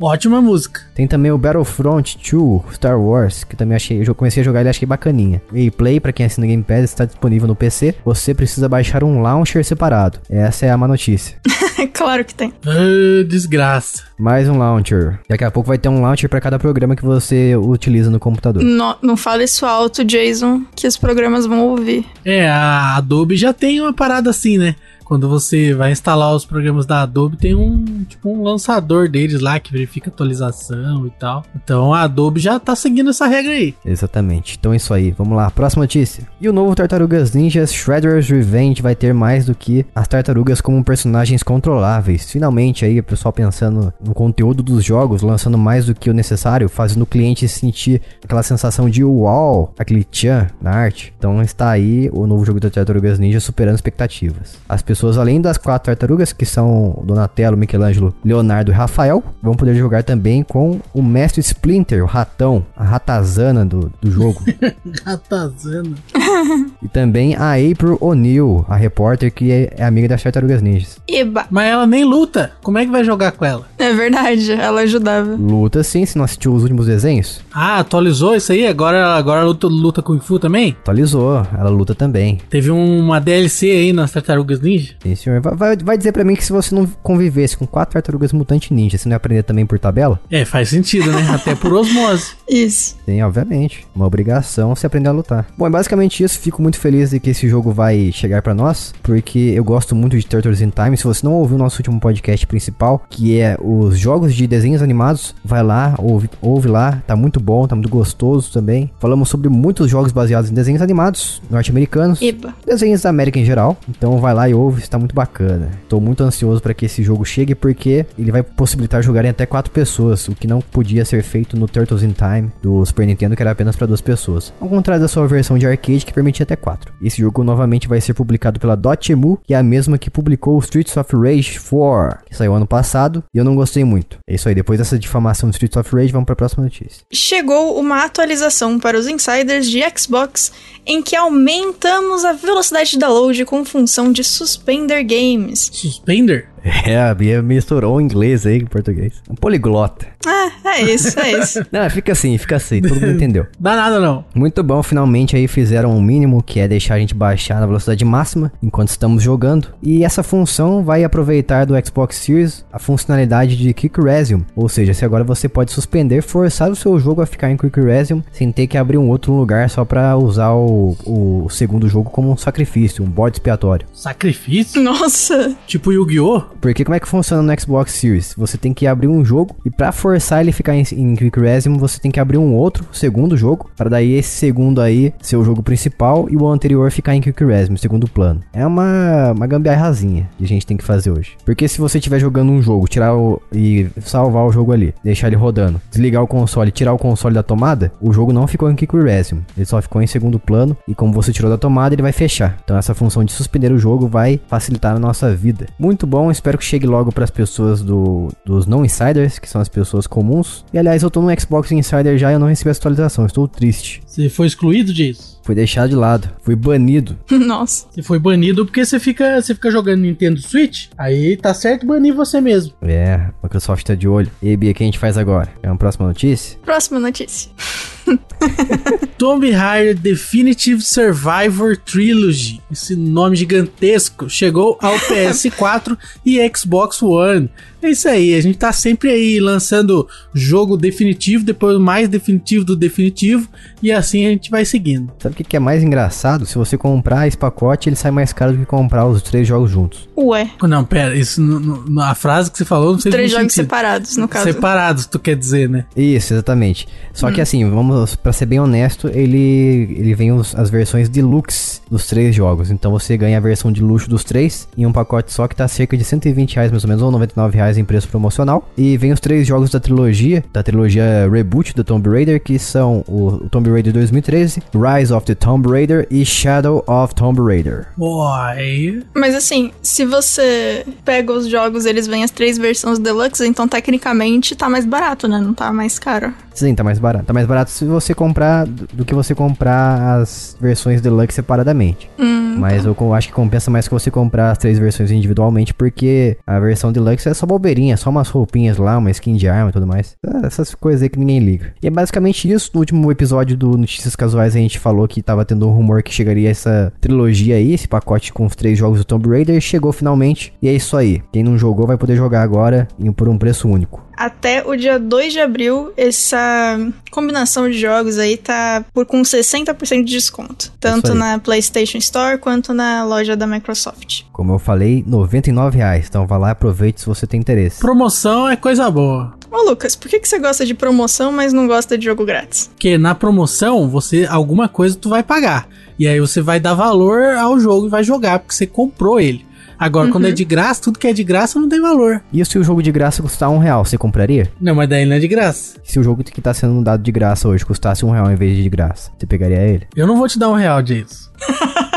Ótima música. Tem também o Battlefront 2 Star Wars, que eu também achei, eu comecei a jogar ele achei bacaninha. E Play, pra quem assina Game Pass, está disponível no PC. Você precisa baixar um launcher separado. Essa é a má notícia. *laughs* claro que tem. Ah, desgraça. Mais um launcher. Daqui a pouco vai ter um launcher pra cada programa que você utiliza no computador. No- não fala isso alto, Jason, que os programas vão ouvir. É, a Adobe já tem uma parada assim, né? Quando você vai instalar os programas da Adobe, tem um tipo um lançador deles lá que verifica atualização e tal. Então a Adobe já tá seguindo essa regra aí. Exatamente. Então é isso aí. Vamos lá. Próxima notícia. E o novo Tartarugas Ninjas Shredder's Revenge vai ter mais do que as tartarugas como personagens controláveis. Finalmente aí, o pessoal pensando no conteúdo dos jogos, lançando mais do que o necessário, fazendo o cliente sentir aquela sensação de uau, aquele tchan na arte. Então está aí o novo jogo da Tartarugas Ninja superando expectativas. As pessoas, além das quatro tartarugas, que são Donatello, Michelangelo, Leonardo e Rafael, vão poder jogar também com o mestre Splinter, o ratão, a ratazana do, do jogo. *laughs* Ratazana. *laughs* E também a April O'Neil, a repórter que é, é amiga das Tartarugas Ninjas. Eba. Mas ela nem luta. Como é que vai jogar com ela? É verdade, ela ajudava. Luta sim, se não assistiu os últimos desenhos. Ah, atualizou isso aí? Agora, agora luta, luta Kung Fu também? Atualizou, ela luta também. Teve um- uma DLC aí nas Tartarugas Ninja? Sim, senhor. Vai, vai- dizer pra mim que se você não convivesse com quatro tartarugas mutantes ninjas, você não ia aprender também por tabela? É, faz sentido, né? Até por osmose. *laughs* Isso. Sim, obviamente. Uma obrigação você aprender a lutar. Bom, é basicamente isso. Fico muito feliz de que esse jogo vai chegar pra nós, porque eu gosto muito de Turtles in Time. Se você não ouviu o nosso último podcast principal, que é os jogos de desenhos animados, vai lá, ouve, ouve lá. Tá muito bom, tá muito gostoso também. Falamos sobre muitos jogos baseados em desenhos animados norte-americanos. Desenhos da América em geral. Então vai lá e ouve. Está muito bacana. Tô muito ansioso para que esse jogo chegue porque ele vai possibilitar jogar em até quatro pessoas, o que não podia ser feito no Turtles in Time do Super Nintendo, que era apenas para duas pessoas. Ao contrário da sua versão de arcade que permitia até quatro. Esse jogo novamente vai ser publicado pela Dotemu, que é a mesma que publicou Streets of Rage 4, que saiu ano passado e eu não gostei muito. É isso aí, depois dessa difamação do Streets of Rage, vamos para a próxima notícia. Chegou uma atualização para os insiders de Xbox em que aumentamos a velocidade de download com função de suspender games. Suspender? É, a Bia misturou o inglês aí com o português. Um poliglota. Ah, é isso, é isso. *laughs* Não, fica assim, fica assim, todo mundo entendeu. *laughs* Dá nada não. Muito bom, finalmente aí fizeram o mínimo, que é deixar a gente baixar na velocidade máxima enquanto estamos jogando. E essa função vai aproveitar do Xbox Series a funcionalidade de Quick Resume, ou seja, se agora você pode suspender, forçar o seu jogo a ficar em Quick Resume sem ter que abrir um outro lugar só para usar o, o segundo jogo como um sacrifício, um bode expiatório. Sacrifício? Nossa. Tipo Yu-Gi-Oh? Porque como é que funciona no Xbox Series? Você tem que abrir um jogo e para forçar ele ficar em, em Quick Resume, você tem que abrir um outro segundo jogo, para daí esse segundo aí ser o jogo principal e o anterior ficar em Quick Resume, segundo plano. É uma, uma gambiarrazinha que a gente tem que fazer hoje. Porque se você estiver jogando um jogo, tirar o e salvar o jogo ali, deixar ele rodando, desligar o console, tirar o console da tomada, o jogo não ficou em Quick Resume, ele só ficou em segundo plano e como você tirou da tomada, ele vai fechar. Então essa função de suspender o jogo vai facilitar a nossa vida. Muito bom, espero que chegue logo para as pessoas do, dos não insiders, que são as pessoas comuns. E aliás, eu tô no Xbox Insider já e eu não recebi a atualização, estou triste. Você foi excluído disso? Fui deixado de lado, fui banido. *laughs* Nossa. Você foi banido porque você fica, você fica jogando Nintendo Switch? Aí tá certo banir você mesmo. É, a Microsoft tá de olho. E aí, Bia, o que a gente faz agora? É uma próxima notícia? Próxima notícia. *laughs* Tomb Raider Definitive Survivor Trilogy, esse nome gigantesco, chegou ao *laughs* PS4 e Xbox One. É isso aí, a gente tá sempre aí lançando jogo definitivo, depois mais definitivo do definitivo, e assim a gente vai seguindo. Sabe o que que é mais engraçado? Se você comprar esse pacote, ele sai mais caro do que comprar os três jogos juntos. Ué. Não, pera, isso no- no- a frase que você falou não sei Três jogos separados, no caso. Separados, tu quer dizer, né? Isso, exatamente. Só que assim, vamos para ser bem honesto, ele ele vem os- as versões deluxe dos três jogos. Então você ganha a versão de luxo dos três em um pacote só que tá cerca de 120 reais mais ou menos ou 99 reais em preço promocional. E vem os três jogos da trilogia, da trilogia reboot do Tomb Raider, que são o, o Tomb Raider 2013, Rise of the Tomb Raider e Shadow of Tomb Raider. Aí. Mas assim, se você pega os jogos, eles vêm as três versões deluxe, então tecnicamente tá mais barato, né? Não tá mais caro. Sim, tá mais barato. Tá mais barato se você comprar do do que você comprar as versões deluxe separadamente. Hum, Mas eu co- acho que compensa mais que você comprar as três versões individualmente, porque a versão deluxe é só bobeirinha, só umas roupinhas lá, uma skin de arma e tudo mais. Ah, Essas coisas aí que ninguém liga. E é basicamente isso. No último episódio do Notícias Casuais a gente falou que tava tendo um rumor que chegaria essa trilogia aí, esse pacote com os três jogos do Tomb Raider. Chegou finalmente. E é isso aí. Quem não jogou vai poder jogar agora e por um preço único. Até o dia 2 de abril, essa combinação de jogos aí tá por com 60% de desconto. Tanto na PlayStation Store quanto na loja da Microsoft. Como eu falei, 99 reais. Então vá lá e aproveite se você tem interesse. Promoção é coisa boa. Ô Lucas, por que, que você gosta de promoção, mas não gosta de jogo grátis? Porque na promoção, você alguma coisa tu vai pagar. E aí você vai dar valor ao jogo e vai jogar, porque você comprou ele. Agora, quando é de graça, tudo que é de graça não tem valor. E se o jogo de graça custar um real, você compraria? Não, mas daí não é de graça. Se o jogo que tá sendo dado de graça hoje custasse um real em vez de de graça, você pegaria ele? Eu não vou te dar um real disso. *laughs*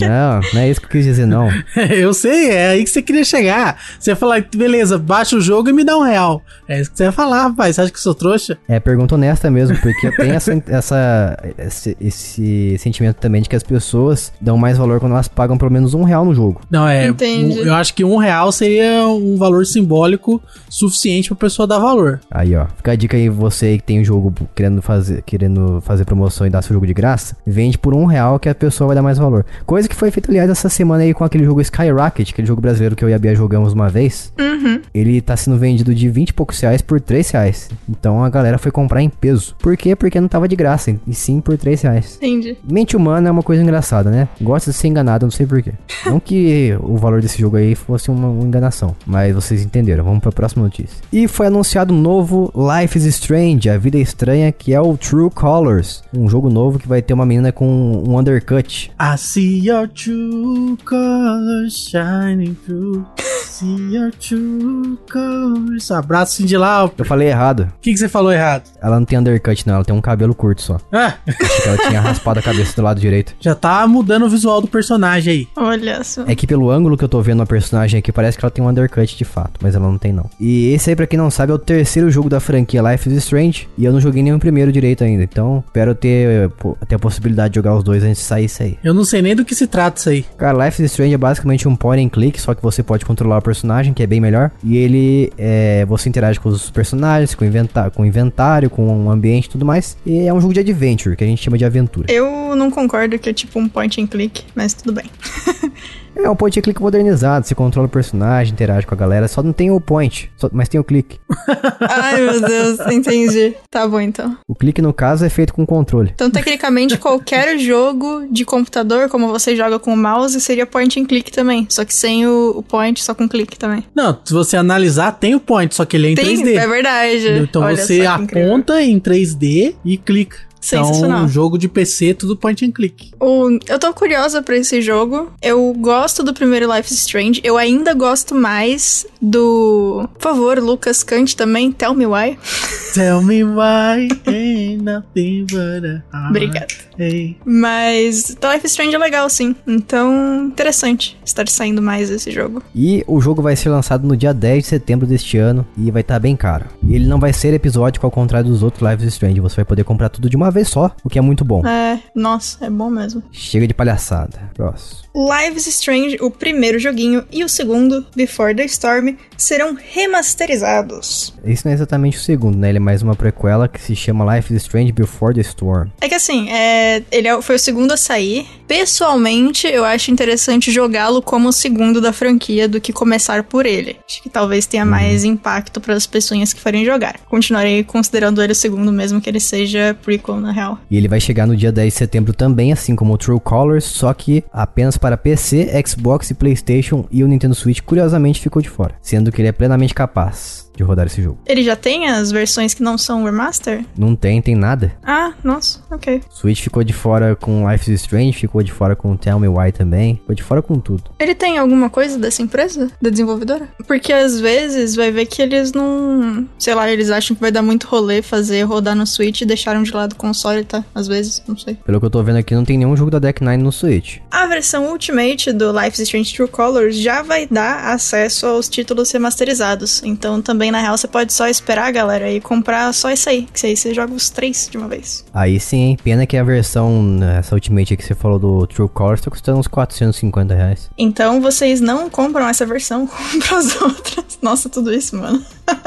Não, não é isso que eu quis dizer, não. *laughs* eu sei, é aí que você queria chegar. Você ia falar, beleza, baixa o jogo e me dá um real. É isso que você ia falar, rapaz. Você acha que eu sou trouxa? É pergunta honesta mesmo, porque eu tenho essa, *laughs* essa- esse, esse sentimento também de que as pessoas dão mais valor quando elas pagam pelo menos um real no jogo. Não, é. Entendi. um- eu acho que um real seria um valor simbólico suficiente pra pessoa dar valor. Aí, ó, fica a dica aí, você aí que tem um jogo querendo fazer, querendo fazer promoção e dar seu jogo de graça, vende por um real que a pessoa vai dar mais valor. Coisa que foi feita, aliás, essa semana aí com aquele jogo Skyrocket, aquele jogo brasileiro que eu e a Bia jogamos uma vez. Uhum. Ele tá sendo vendido de 20 e poucos reais por 3 reais. Então a galera foi comprar em peso. Por quê? Porque não tava de graça, e sim por 3 reais. Entendi. Mente humana é uma coisa engraçada, né? Gosta de ser enganado, não sei porquê. *laughs* Não que o valor desse jogo aí fosse uma, uma enganação, mas vocês entenderam. Vamos pra próxima notícia. E foi anunciado um novo Life is Strange, A Vida Estranha, que é o True Colors. Um jogo novo que vai ter uma menina com um undercut. I see your true colors shining through. See your true colors. Abraço, Cindy Lau. Eu falei errado. O que, que você falou errado? Ela não tem undercut, não. Ela tem um cabelo curto só. Ah, Acho que ela tinha *laughs* raspado a cabeça do lado direito. já tá mudando o visual do personagem aí. Olha só. É que pelo ângulo que eu tô vendo a personagem aqui, parece que ela tem um undercut de fato, mas ela não tem não. E esse aí, pra quem não sabe, é o terceiro jogo da franquia Life is Strange, e eu não joguei nenhum primeiro direito ainda, então espero ter, ter a possibilidade de jogar os dois antes de sair isso aí. Eu não sei nem do que se trata isso aí. Cara, Life is Strange é basicamente um point and click, só que você pode controlar o personagem, que é bem melhor, e ele, é, você interage com os personagens, com o inventa- com o inventário, com o ambiente e tudo mais, e é um jogo de adventure, que a gente chama de aventura. Eu não concordo que é tipo um point and click, mas tudo bem. *laughs* É um point and click modernizado, você controla o personagem, interage com a galera, só não tem o point, só- mas tem o clique. *laughs* Ai, meu Deus, entendi. Tá bom então. O clique, no caso, é feito com controle. Então, tecnicamente, qualquer *laughs* jogo de computador, como você joga com o mouse, seria point and click também. Só que sem o, o point, só com clique também. Não, se você analisar, tem o point, só que ele é em Tem, 3D. é verdade. Então Olha você que incrível. aponta em 3D e clica. Sensacional. Então, um jogo de PC, tudo point and click. O- eu tô curiosa pra esse jogo. Eu gosto do primeiro Life is Strange. Eu ainda gosto mais do. Por favor, Lucas, cante também. Tell me why. *laughs* Tell me why ain't nothing but a. Obrigada. Hey. Mas The Life is Strange é legal, sim. Então, interessante estar saindo mais esse jogo. E o jogo vai ser lançado no dia 10 de setembro deste ano e vai estar bem caro. E ele não vai ser episódico ao contrário dos outros Lives is Strange, você vai poder comprar tudo de uma vez só, o que é muito bom. É, nossa, é bom mesmo. Chega de palhaçada. Próximo. Lives Strange, o primeiro joguinho, e o segundo, Before the Storm, serão remasterizados. Esse não é exatamente o segundo, né? Ele é mais uma prequela que se chama Life is Strange Before the Storm. É que assim, é, ele é- foi o segundo a sair. Pessoalmente, eu acho interessante jogá-lo como o segundo da franquia do que começar por ele. Acho que talvez tenha mais impacto para as pessoas que forem jogar. Continuarei considerando ele o segundo, mesmo que ele seja prequel, na real. E ele vai chegar no dia 10 de setembro também, assim como o True Colors, só que apenas para PC, Xbox e PlayStation e o Nintendo Switch curiosamente ficou de fora, sendo que ele é plenamente capaz de rodar esse jogo. Ele já tem as versões que não são remaster? Não tem, tem nada. Ah, nossa, ok. Switch ficou de fora com Life is Strange, ficou de fora com Tell Me Why também, ficou de fora com tudo. Ele tem alguma coisa dessa empresa? Da desenvolvedora? Porque às vezes vai ver que eles não. Sei lá, eles acham que vai dar muito rolê fazer rodar no Switch e deixaram de lado o console, tá? Às vezes, não sei. Pelo que eu tô vendo aqui, não tem nenhum jogo da Deck Nine no Switch. A versão Ultimate do Life is Strange True Colors já vai dar acesso aos títulos remasterizados. Então também, na real, você pode só esperar, galera, e comprar só isso aí. Que aí você joga os três de uma vez. Aí sim, hein? Pena que a versão, essa Ultimate aí que você falou do True Colors, tá custando uns 450 reais. Então vocês não compram essa versão, *laughs* compram as outras. Nossa, tudo isso, mano. *laughs*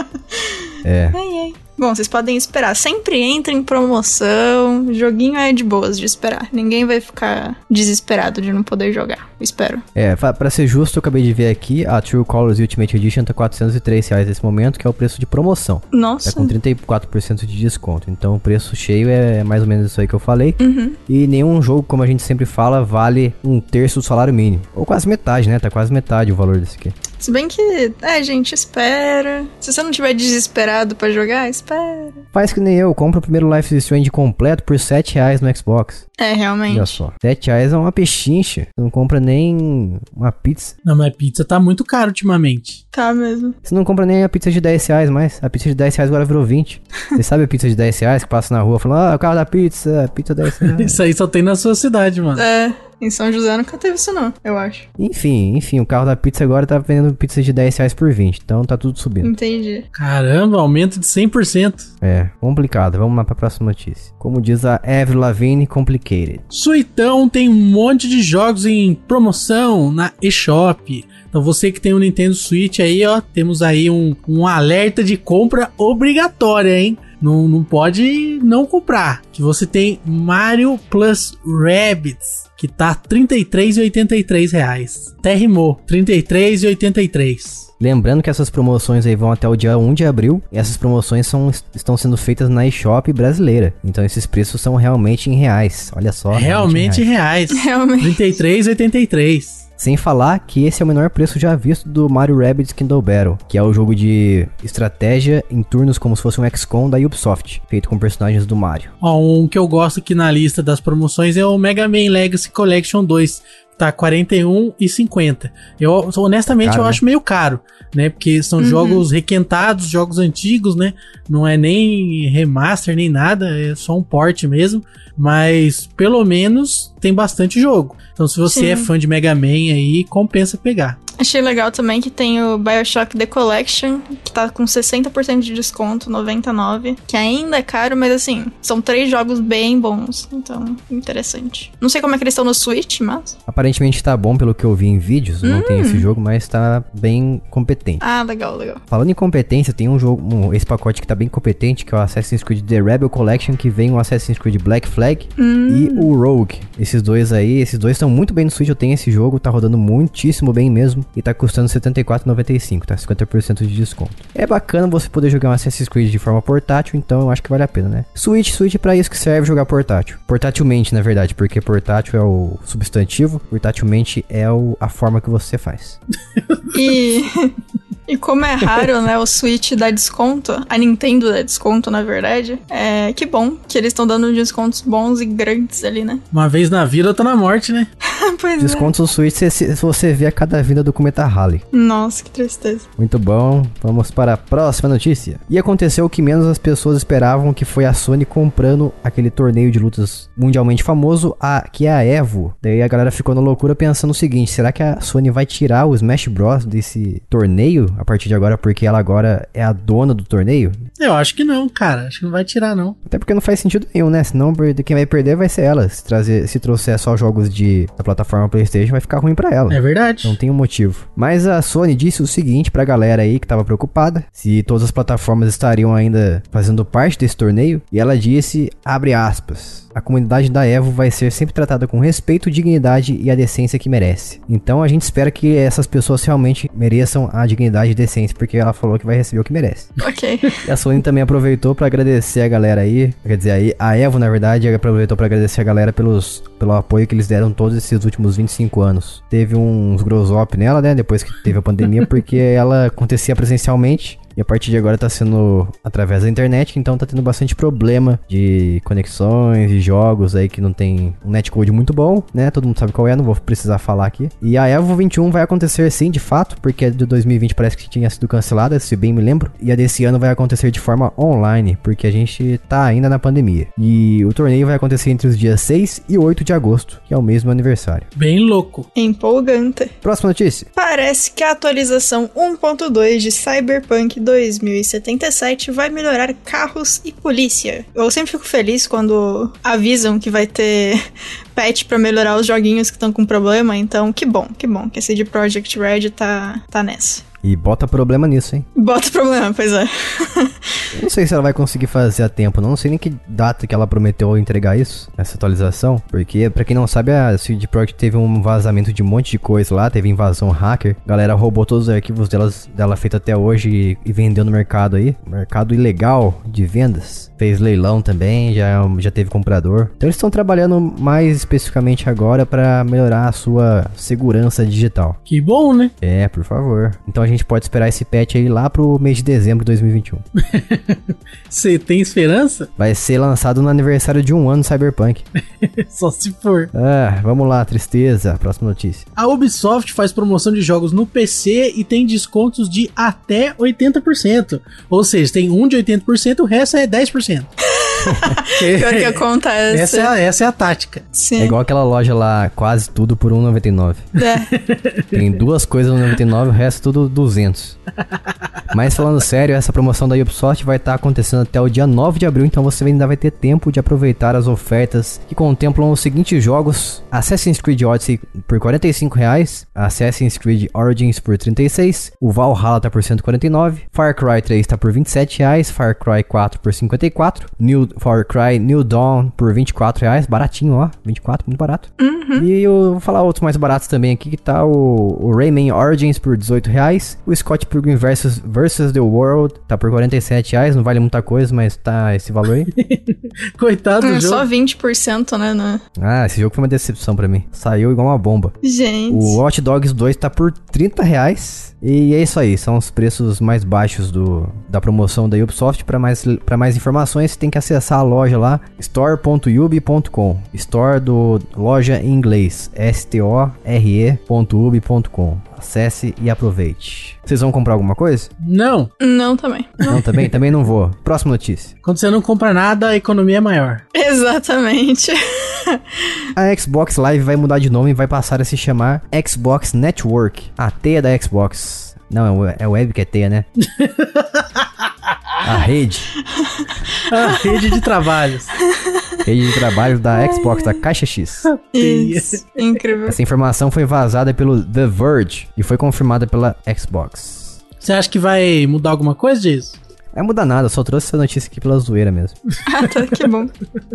É. Ai, ai. Bom, vocês podem esperar. Sempre entra em promoção. Joguinho é de boas de esperar. Ninguém vai ficar desesperado de não poder jogar. Espero. É, pra ser justo, eu acabei de ver aqui, a True Colors Ultimate Edition tá 403 reais nesse momento, que é o preço de promoção. Tá Nossa. com 34% de desconto. Então o preço cheio é mais ou menos isso aí que eu falei. Uhum. E nenhum jogo, como a gente sempre fala, vale um terço do salário mínimo. Ou quase metade, né? Tá quase metade o valor desse aqui. Se bem que, é, gente, espera. Se você não tiver desesperado pra jogar, espera. Faz que nem eu, compra o primeiro Life is Strange completo por 7 reais no Xbox. É, realmente. Olha só. 7 reais é uma pechincha. Você não compra nem uma pizza. Não, mas pizza tá muito caro ultimamente. Tá mesmo. Você não compra nem a pizza de 10 reais mais. A pizza de 10 reais agora virou 20. Você sabe a pizza de 10 reais que passa na rua falando, ah, o carro da pizza, pizza 10 reais. *laughs* Isso aí só tem na sua cidade, mano. É, em São José nunca teve isso não, eu acho. enfim, enfim, o carro da pizza agora tá vendendo pizza de 10 reais por 20. Então tá tudo subindo. Entendi. Caramba, aumento de 100%. É, complicado. Vamos lá pra próxima notícia. Como diz a Avril Lavigne, complicated. Suitão tem um monte de jogos em promoção na eShop. Então você que tem um Nintendo Switch aí, ó, temos aí um, um alerta de compra obrigatória, hein? Não, não pode não comprar. Que você tem Mario Plus Rabbids, que tá 33,83 reais. Até rimou, R$ 33,83. Lembrando que essas promoções aí vão até o dia 1 de abril. E essas promoções são, estão sendo feitas na eShop brasileira. Então esses preços são realmente em reais. Olha só. Realmente em reais. reais. *laughs* Realmente. R$ 33,83. Sem falar que esse é o menor preço já visto do Mario Rabbids Kindle Battle, que é o jogo de estratégia em turnos como se fosse um XCOM da Ubisoft, feito com personagens do Mario. Ó, um que eu gosto aqui na lista das promoções é o Mega Man Legacy Collection 2. Tá 41 e 50. Eu honestamente Caro, eu né? acho meio caro, né? Porque são jogos requentados, jogos antigos, né? Não é nem remaster nem nada, é só um port mesmo, mas pelo menos tem bastante jogo. Então se você Sim. é fã de Mega Man aí, compensa pegar. Achei legal também que tem o Bioshock The Collection, que tá com 60% de desconto, 99, que ainda é caro, mas assim, são três jogos bem bons, então interessante. Não sei como é que eles estão no Switch, mas... Aparentemente tá bom pelo que eu vi em vídeos, eu não tenho esse jogo, mas tá bem competente. Ah, legal, legal. Falando em competência, tem um jogo, um- esse pacote que tá bem competente, que é o Assassin's Creed The Rebel Collection, que vem o Assassin's Creed Black Flag e o Rogue. Esses dois aí, esses dois estão muito bem no Switch, eu tenho esse jogo, tá rodando muitíssimo bem mesmo, e tá custando R$ 74,95, tá 50% de desconto. É bacana você poder jogar um Assassin's Creed de forma portátil, então eu acho que vale a pena, né? Switch, Switch é pra isso que serve jogar portátil. Portátilmente, na verdade, porque portátil é o substantivo, portátilmente é o, a forma que você faz. *laughs* E... E como é raro, né, o Switch dá desconto, a Nintendo dá desconto, na verdade, é que bom que eles estão dando descontos bons e grandes ali, né? Uma vez na vida, outra na morte, né? *laughs* pois Descontos no Switch se, se você vê a cada vinda do Cometa Halley. é. Nossa, que tristeza. Muito bom, vamos para a próxima notícia. E aconteceu o que menos as pessoas esperavam, que foi a Sony comprando aquele torneio de lutas mundialmente famoso, a, que é a EVO. Daí a galera ficou na loucura pensando o seguinte, será que a Sony vai tirar o Smash Bros desse torneio a partir de agora, porque ela agora é a dona do torneio? Eu acho que não, cara. Acho que não vai tirar, não. Até porque não faz sentido nenhum, né? Senão quem vai perder vai ser ela. Se, trazer, se trouxer só jogos de, da plataforma PlayStation, vai ficar ruim pra ela. É verdade. Não tem um motivo. Mas a Sony disse o seguinte pra galera aí que tava preocupada, se todas as plataformas estariam ainda fazendo parte desse torneio, e ela disse, abre aspas, a comunidade da Evo vai ser sempre tratada com respeito, dignidade e a decência que merece. Então a gente espera que essas pessoas realmente mereçam a dignidade e decência, porque ela falou que vai receber o que merece. Ok. E a Sony também aproveitou pra agradecer a galera aí, quer dizer, aí a Evo na verdade aproveitou pra agradecer a galera pelos pelo apoio que eles deram todos esses últimos 25 anos. Teve uns grosop nela, né, depois que teve a pandemia, porque ela acontecia presencialmente e a partir de agora tá sendo através da internet, então tá tendo bastante problema de conexões e jogos aí que não tem um netcode muito bom, né? Todo mundo sabe qual é, não vou precisar falar aqui. E a Evo 21 vai acontecer sim, de fato, porque a de 2020 parece que tinha sido cancelada, se bem me lembro. E a desse ano vai acontecer de forma online, porque a gente tá ainda na pandemia. E o torneio vai acontecer entre os dias 6 e 8 de agosto, que é o mesmo aniversário. Bem louco. Empolgante. Próxima notícia. Parece que a atualização 1.2 de Cyberpunk 2077 vai melhorar carros e polícia. Eu sempre fico feliz quando avisam que vai ter *laughs* patch pra melhorar os joguinhos que estão com problema, então que bom, que bom que esse de Project Red tá, tá nessa. E bota problema nisso, hein? Bota problema, pois é. Eu Não sei se ela vai conseguir fazer a tempo, não. Não sei nem que data que ela prometeu entregar isso, essa atualização. Porque, pra quem não sabe, a CD Projekt teve um vazamento de um monte de coisa lá, teve invasão hacker. A galera roubou todos os arquivos delas, dela feito até hoje e, e vendeu no mercado aí. Mercado ilegal de vendas. Fez leilão também, já, já teve comprador. Então eles estão trabalhando mais especificamente agora pra melhorar a sua segurança digital. Que bom, né? É, por favor. Então a gente pode esperar esse patch aí lá pro mês de dezembro de 2021. Você *laughs* tem esperança? Vai ser lançado no aniversário de um ano do Cyberpunk. *laughs* Só se for. Ah, vamos lá, tristeza. Próxima notícia. A Ubisoft faz promoção de jogos no PC e tem descontos de até 80%. Ou seja, tem um de 80%, o resto é 10%. Pior que *laughs* acontece. essa, é a, essa é a tática. Sim. É igual aquela loja lá, quase tudo por 1,99. É. Tem duas coisas no 99, o resto tudo 200. Mas falando sério, essa promoção da Ubisoft vai estar acontecendo até o dia 9 de abril, então você ainda vai ter tempo de aproveitar as ofertas que contemplam os seguintes jogos: Assassin's Creed Odyssey por 45 reais, Assassin's Creed Origins por 36, o Valhalla tá por 149, Far Cry 3 tá por 27 reais, Far Cry 4 por 54, New Far Cry New Dawn por 24 reais, baratinho, ó, 24, muito barato. E eu vou falar outros mais baratos também aqui, que tá o, o Rayman Origins por 18 reais, o Scott Pilgrim vs, vs The World tá por 47 reais, não vale muita coisa, mas tá esse valor aí. *laughs* Coitado do Hum, jogo. só 20%, né? né? ah, esse jogo foi uma decepção pra mim. Saiu igual uma bomba. Gente. O Watch Dogs 2 tá por 30 reais. E é isso aí, são os preços mais baixos do, da promoção da Ubisoft. Para mais, pra mais informações, você tem que acessar a loja lá, store.ubi.com. Store do loja em inglês, S-T-O-R-E.ubi.com. Acesse e aproveite. Vocês vão comprar alguma coisa? Não, Não também. Não, também? também não vou. Próxima notícia. quando você não compra nada, a economia é maior. Exatamente. A Xbox Live vai mudar de nome e vai passar a se chamar Xbox Network. A teia da Xbox. Não, é o- é web que é teia, né? *laughs* a rede. A rede de trabalhos. Rede de trabalho da Xbox, da Caixa X. Isso. Incrível. Essa informação foi vazada pelo The Verge e foi confirmada pela Xbox. Você acha que vai mudar alguma coisa disso? Vai mudar nada, só trouxe essa notícia aqui pela zoeira mesmo. Ah, *laughs* tá, que bom.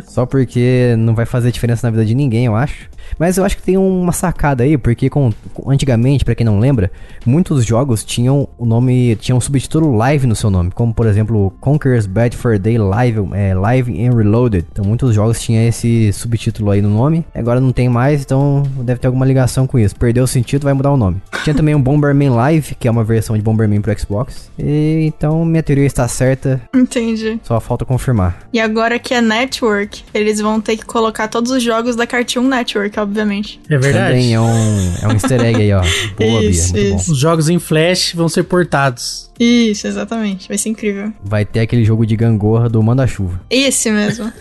Só porque não vai fazer diferença na vida de ninguém, eu acho. Mas eu acho que tem uma sacada aí, porque com, antigamente, pra quem não lembra, muitos jogos tinham o nome, tinham um subtítulo live no seu nome, como por exemplo Conker's Bad Fur Day Live, é, Live and Reloaded. Então muitos jogos tinham esse subtítulo aí no nome. Agora não tem mais, então deve ter alguma ligação com isso. Perdeu o sentido, vai mudar o nome. Tinha também um Bomberman Live, que é uma versão de Bomberman pro Xbox. E, então minha teoria está certa, Entendi. só falta confirmar. E agora que é Network, eles vão ter que colocar todos os jogos da Cartoon Network, obviamente. É verdade? Também é um, é um easter egg aí, ó. *laughs* Boa, Isso, Bia, muito bom. Os jogos em flash vão ser portados. Isso, exatamente. Vai ser incrível. Vai ter aquele jogo de gangorra do Manda-Chuva. Esse mesmo. *laughs*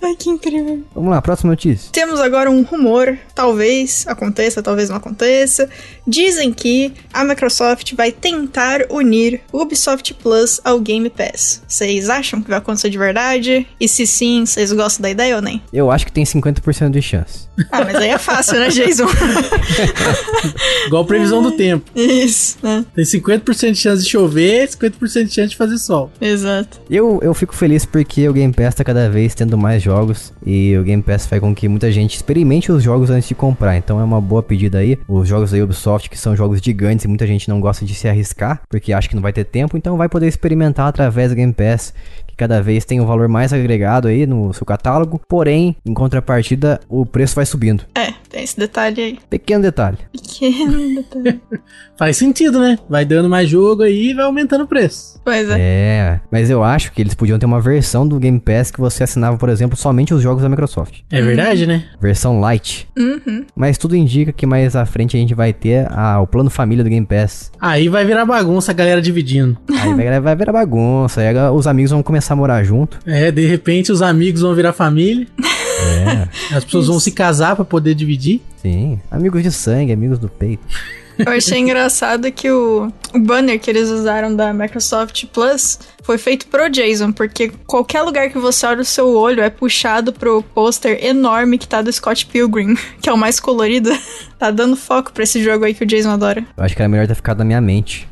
Ai, que incrível. Vamos lá, próxima notícia. Temos agora um rumor, talvez aconteça, talvez não aconteça. Dizem que a Microsoft vai tentar unir o Ubisoft Plus ao Game Pass. Vocês acham que vai acontecer de verdade? E se sim, vocês gostam da ideia ou nem? Eu acho que tem 50% de chance. Ah, mas aí é fácil, né, Jason? *laughs* Igual previsão do tempo. Isso, né? Tem 50% de chance de chover, 50% de chance de fazer sol. Exato. Eu, eu fico feliz porque o Game Pass tá cada vez tendo mais jogos e o Game Pass faz com que muita gente experimente os jogos antes de comprar. Então é uma boa pedida aí. Os jogos da Ubisoft, que são jogos gigantes e muita gente não gosta de se arriscar porque acha que não vai ter tempo, então vai poder experimentar através do Game Pass, que cada vez tem um valor mais agregado aí no seu catálogo. Porém, em contrapartida, o preço vai subindo. É, tem esse detalhe aí. Pequeno detalhe. Pequeno *laughs* detalhe. Faz sentido, né? Vai dando mais jogo aí e vai aumentando o preço. Pois é. É, mas eu acho que eles podiam ter uma versão do Game Pass que você assinava, por exemplo, somente os jogos da Microsoft. É verdade, né? Versão light. Uhum. Mas tudo indica que mais à frente a gente vai ter a- o plano família do Game Pass. Aí vai virar bagunça a galera dividindo. Aí vai, vai virar bagunça, aí os amigos vão começar a morar junto. É, de repente os amigos vão virar família. É, As pessoas vão se casar pra poder dividir. sim. Amigos de sangue, amigos do peito. Eu achei engraçado que o, o banner que eles usaram da Microsoft Plus foi feito pro Jason, porque qualquer lugar que você olha o seu olho é puxado pro pôster enorme que tá do Scott Pilgrim, *laughs* que é o mais colorido. Tá dando foco pra esse jogo aí que o Jason adora. Eu acho que era melhor ter ficado na minha mente.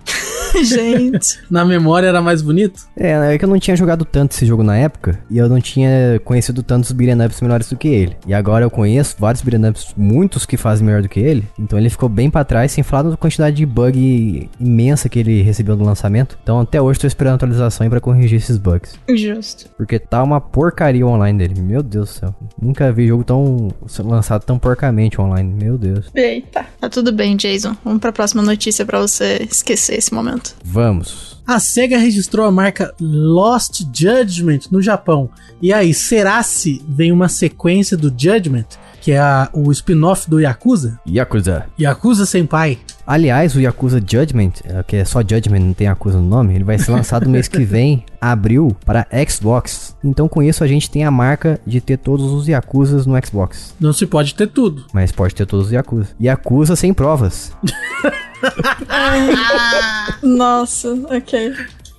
*laughs* Gente. Na memória era mais bonito. É, é que eu não tinha jogado tanto esse jogo na época e eu não tinha conhecido tantos beat'em ups melhores do que ele. E agora eu conheço vários beat'em ups, muitos que fazem melhor do que ele. Então ele ficou bem pra trás, sem falar da quantidade de bug imensa que ele recebeu no lançamento. Então até hoje tô esperando a atualização aí pra corrigir esses bugs. Justo. Porque tá uma porcaria o online dele. Meu Deus do céu. Nunca vi jogo tão lançado tão porcamente online. Meu Deus. Eita. Tá tudo bem, Jason. Vamos pra próxima notícia pra você esquecer esse momento. Vamos. A SEGA registrou a marca Lost Judgment no Japão. E aí, será se vem uma sequência do Judgment, que é a- o spin-off do Yakuza? Yakuza. Yakuza Senpai. Aliás, o Yakuza Judgment, é, que é só Judgment, não tem Yakuza no nome, ele vai ser lançado mês que vem, *laughs* abril, para Xbox. Então com isso a gente tem a marca de ter todos os Yakuzas no Xbox. Não se pode ter tudo. Mas pode ter todos os Yakuza. Yakuza sem provas. *laughs* *laughs* Nossa, ok.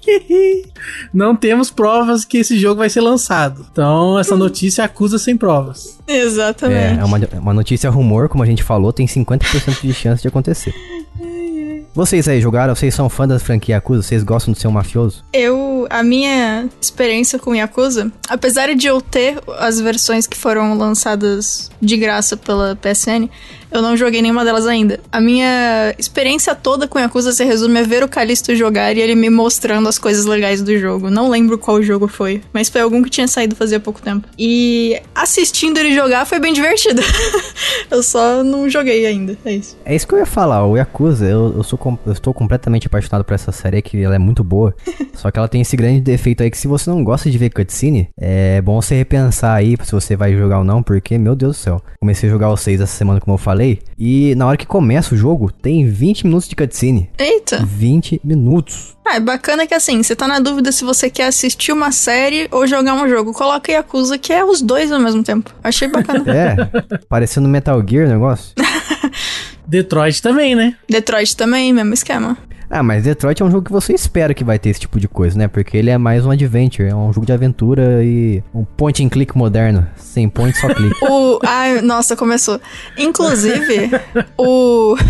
*laughs* Não temos provas que esse jogo vai ser lançado. Então, essa notícia acusa sem provas. É, Exatamente. é uma, uma notícia rumor, como a gente falou, tem 50% de chance de acontecer. Vocês aí jogaram? Vocês são fã da franquia Yakuza? Vocês gostam de ser um mafioso? Eu, a minha experiência com Yakuza, apesar de eu ter as versões que foram lançadas de graça pela PSN, Eu não joguei nenhuma delas ainda. A minha experiência toda com Yakuza se resume a ver o Calisto jogar e ele me mostrando as coisas legais do jogo. Não lembro qual jogo foi, mas foi algum que tinha saído fazia pouco tempo. E assistindo ele jogar foi bem divertido. *laughs* eu só não joguei ainda, é isso. É isso que eu ia falar, o Yakuza, eu, eu, sou, eu estou completamente apaixonado por essa série, que ela é muito boa. *laughs* só que ela tem esse grande defeito aí que se você não gosta de ver cutscene, é bom você repensar aí se você vai jogar ou não, porque, meu Deus do céu. Comecei a jogar o 6 essa semana, como eu falei, e na hora que começa o jogo, tem 20 minutos de cutscene. Eita! 20 minutos. Ah, é bacana que assim, você tá na dúvida se você quer assistir uma série ou jogar um jogo. Coloca Yakuza, que é os dois ao mesmo tempo. Achei bacana. *laughs* É, parecendo Metal Gear o negócio. *laughs* Detroit também, né? Detroit também, mesmo esquema. Ah, mas Detroit é um jogo que você espera que vai ter esse tipo de coisa, né? Porque ele é mais um adventure, é um jogo de aventura e um point and click moderno. Sem point, só clique. *laughs* o. Ai, nossa, começou. Inclusive, o. *laughs*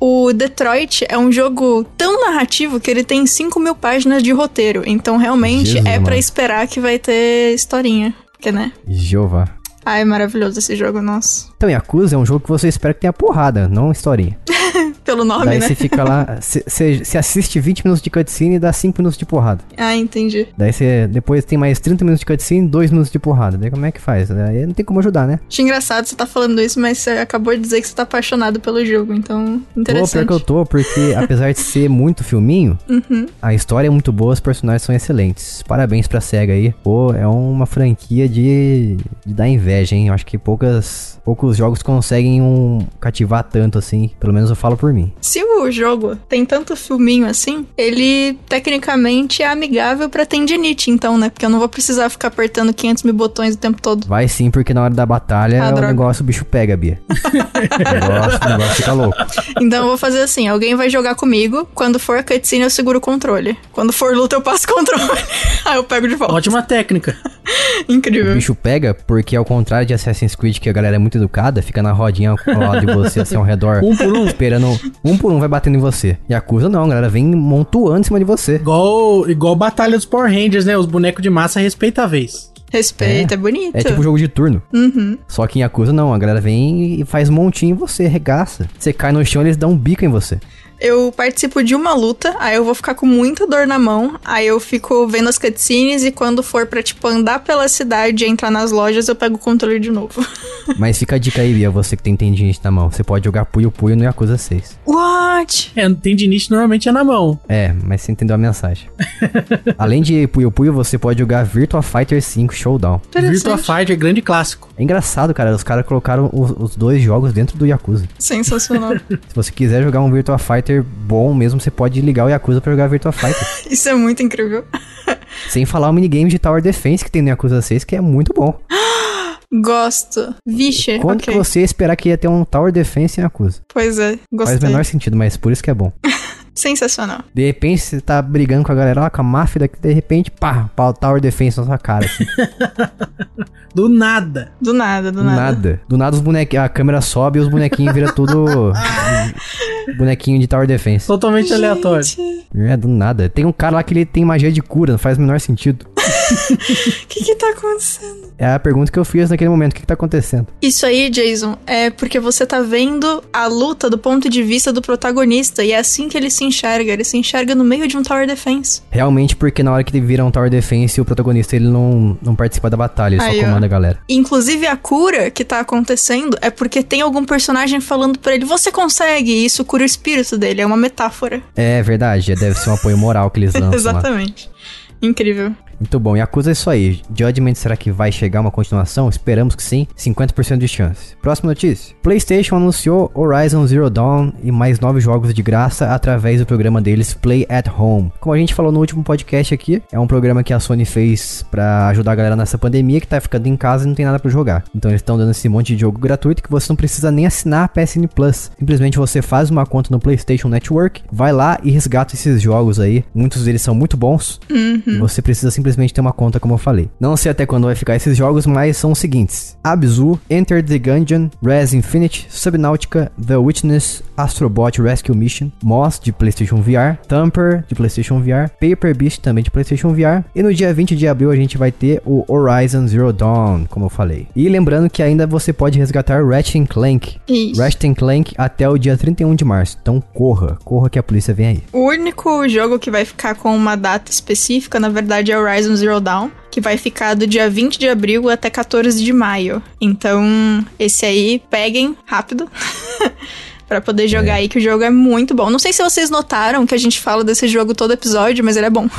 O Detroit é um jogo tão narrativo que ele tem 5 mil páginas de roteiro. Então, realmente, Jesus, é para esperar que vai ter historinha. Porque, né? Jeová. Ai, maravilhoso esse jogo, nossa. Então, Yakuza é um jogo que você espera que tenha porrada, não historinha. *laughs* Pelo nome, Daí né? você fica lá, você assiste 20 minutos de cutscene e dá 5 minutos de porrada. Ah, entendi. Daí você depois tem mais 30 minutos de cutscene e 2 minutos de porrada. Daí como é que faz? Daí não tem como ajudar, né? Acho engraçado você tá falando isso, mas você acabou de dizer que você tá apaixonado pelo jogo, então Pô, interessante. pior que eu tô, porque apesar de ser muito filminho, *laughs* Uhum. a história é muito boa, os personagens são excelentes. Parabéns pra SEGA aí. Pô, é uma franquia de, de dar inveja, hein? Eu acho que poucas, poucos jogos conseguem um, cativar tanto assim. Pelo menos eu falo por mim. Se o jogo tem tanto filminho assim, ele tecnicamente é amigável pra tendinite, então, né? Porque eu não vou precisar ficar apertando 500 mil botões o tempo todo. Vai sim, porque na hora da batalha Ah, o droga. negócio o bicho pega, Bia. *laughs* o, negócio, o negócio fica louco. Então eu vou fazer assim: alguém vai jogar comigo, quando for cutscene eu seguro o controle. Quando for luta eu passo o controle. Aí *laughs* eu pego de volta. Ótima técnica. O Incrível. bicho pega porque, ao contrário de Assassin's Creed, que a galera é muito educada, fica na rodinha ao lado de você, *laughs* assim, ao redor. Um por um. Esperando um por um vai batendo em você. E acusa não, a galera vem montuando em cima de você. Igual, igual Batalha dos Power Rangers, né? Os bonecos de massa respeitáveis. Respeito, é, bonito. É tipo jogo de turno. Uhum. Só que em Yakuza não, a galera vem e faz montinho em você, regaça. Você cai no chão, eles dão um bico em você. Eu participo de uma luta, aí eu vou ficar com muita dor na mão, aí eu fico vendo as cutscenes e quando for pra, tipo, andar pela cidade e entrar nas lojas, eu pego o controle de novo. *laughs* Mas fica a dica aí, Bia, você que tem tendinite na mão. Você pode jogar Puyo Puyo no Yakuza 6. What? É, tendinite normalmente é na mão. É, mas você entendeu a mensagem. *laughs* Além de Puyo Puyo, você pode jogar Virtua Fighter 5 Showdown. Virtua. Fighter, grande clássico. É engraçado, cara. Os caras colocaram os, os dois jogos dentro do Yakuza. Sensacional. *laughs* Se você quiser jogar um Virtua Fighter bom mesmo, você pode ligar o Yakuza pra jogar Virtua Fighter. *laughs* Isso é muito incrível. *laughs* Sem falar o minigame de Tower Defense que tem no Yakuza 6, que é muito bom. *gasps* Gosto. Vixe, Quando ok. que você ia esperar que ia ter um Tower Defense em Yakuza? Pois é, Faz gostei. o menor sentido, mas por isso que é bom. *laughs* Sensacional. De repente você tá brigando com a galera lá, com a máfia, daqui de repente, pá, o Tower Defense na sua cara. Assim. *laughs* Do nada. Do nada, do Do nada. nada. Do nada os bonequinhos, a câmera sobe e os bonequinhos viram tudo *laughs* bonequinho de Tower Defense. Totalmente aleatório. É, do nada. Tem um cara lá que ele tem magia de cura, não faz o menor sentido. O *laughs* que que tá acontecendo? É a pergunta que eu fiz naquele momento, o que, que tá acontecendo? Isso aí, Jason, é porque você tá vendo a luta do ponto de vista do protagonista e é assim que ele se enxerga. Ele se enxerga no meio de um Tower Defense. Realmente porque na hora que ele vira um Tower Defense, o protagonista ele não, não participa da batalha, ele Aí, só ó. comanda a galera. Inclusive, a cura que tá acontecendo é porque tem algum personagem falando pra ele: você consegue, e isso cura o espírito dele. É uma metáfora. É verdade, deve ser um apoio moral que eles *laughs* lançam lá. Exatamente. Incrível. Muito bom, e acusa isso aí. Judgment, será que vai chegar uma continuação? Esperamos que sim. 50% de chance. Próxima notícia. PlayStation anunciou Horizon Zero Dawn e mais nove jogos de graça através do programa deles Play at Home. Como a gente falou no último podcast aqui, é um programa que a Sony fez pra ajudar a galera nessa pandemia que tá ficando em casa e não tem nada pra jogar. Então eles estão dando esse monte de jogo gratuito que você não precisa nem assinar a PSN Plus. Simplesmente você faz uma conta no PlayStation Network, vai lá e resgata esses jogos aí. Muitos deles são muito bons. E você precisa simplesmente ter uma conta, como eu falei. Não sei até quando vai ficar esses jogos, mas são os seguintes: Abzu, Enter the Gungeon, Res Infinite, Subnautica, The Witness, Astrobot Rescue Mission, Moss de PlayStation VR, Thumper de PlayStation VR, Paper Beast também de PlayStation VR. E no dia 20 de abril a gente vai ter o Horizon Zero Dawn, como eu falei. E lembrando que ainda você pode resgatar Ratchet Clank. Isso. Ratchet Clank até o dia 31 de março. Então corra, corra que a polícia vem aí. O único jogo que vai ficar com uma data específica, na verdade, é Horizon Zero Dawn, que vai ficar do dia 20 de abril até 14 de maio. Então, esse aí, peguem rápido. *laughs* Pra poder jogar aí, que o jogo é muito bom. Não sei se vocês notaram que a gente fala desse jogo todo episódio, mas ele é bom. *laughs*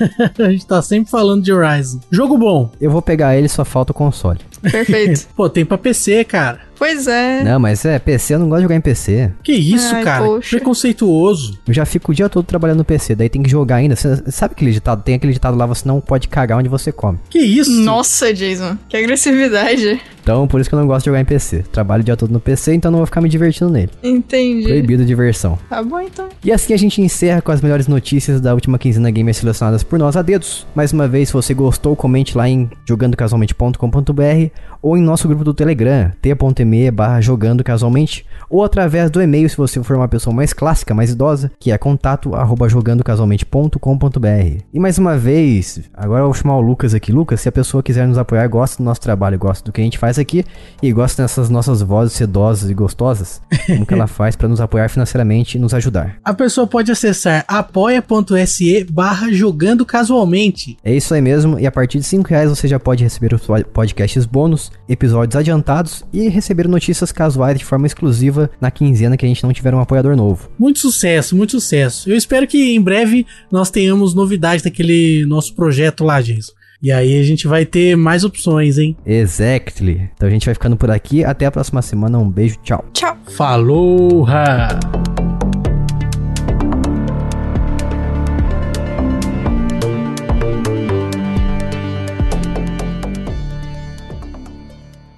*laughs* a gente tá sempre falando de Horizon. Jogo bom. Eu vou pegar ele, só falta o console. Perfeito. *laughs* Pô, tem pra PC, cara. Pois é. Não, mas é, PC eu não gosto de jogar em PC. Que isso, Ai, cara? poxa. Preconceituoso. Eu já fico o dia todo trabalhando no PC, daí tem que jogar ainda. Cê sabe aquele ditado? Tem aquele ditado lá, você não pode cagar onde você come. Que isso? Nossa, Jason. Que agressividade. Então, por isso que eu não gosto de jogar em PC. Trabalho o dia todo no PC, então não vou ficar me divertindo nele. Entendi. Proibido diversão. Tá bom, então. E assim a gente encerra com as melhores notícias da última quinzena gamer selecionadas por nós a dedos. Mais uma vez, se você gostou, comente lá em jogandocasualmente.com.br ou em nosso grupo do Telegram, t.me barra jogando casualmente, ou através do e-mail se você for uma pessoa mais clássica, mais idosa, que é contato arroba jogandocasualmente.com.br. E mais uma vez, agora eu vou chamar o Lucas aqui. Lucas, se a pessoa quiser nos apoiar, gosta do nosso trabalho, gosta do que a gente faz aqui e gosta dessas nossas vozes sedosas e gostosas, como que ela *laughs* faz para nos apoiar financeiramente e nos ajudar? A pessoa pode acessar apoia.se barra jogando casualmente. É isso aí mesmo, e a partir de 5 reais você já pode receber os pod- podcasts bônus, episódios adiantados e receber notícias casuais de forma exclusiva na quinzena que a gente não tiver um apoiador novo. Muito sucesso, muito sucesso. Eu espero que em breve nós tenhamos novidades daquele nosso projeto lá, Jason. E aí a gente vai ter mais opções, hein? Exactly. Então a gente vai ficando por aqui, até a próxima semana, um beijo, tchau. Tchau. Falou!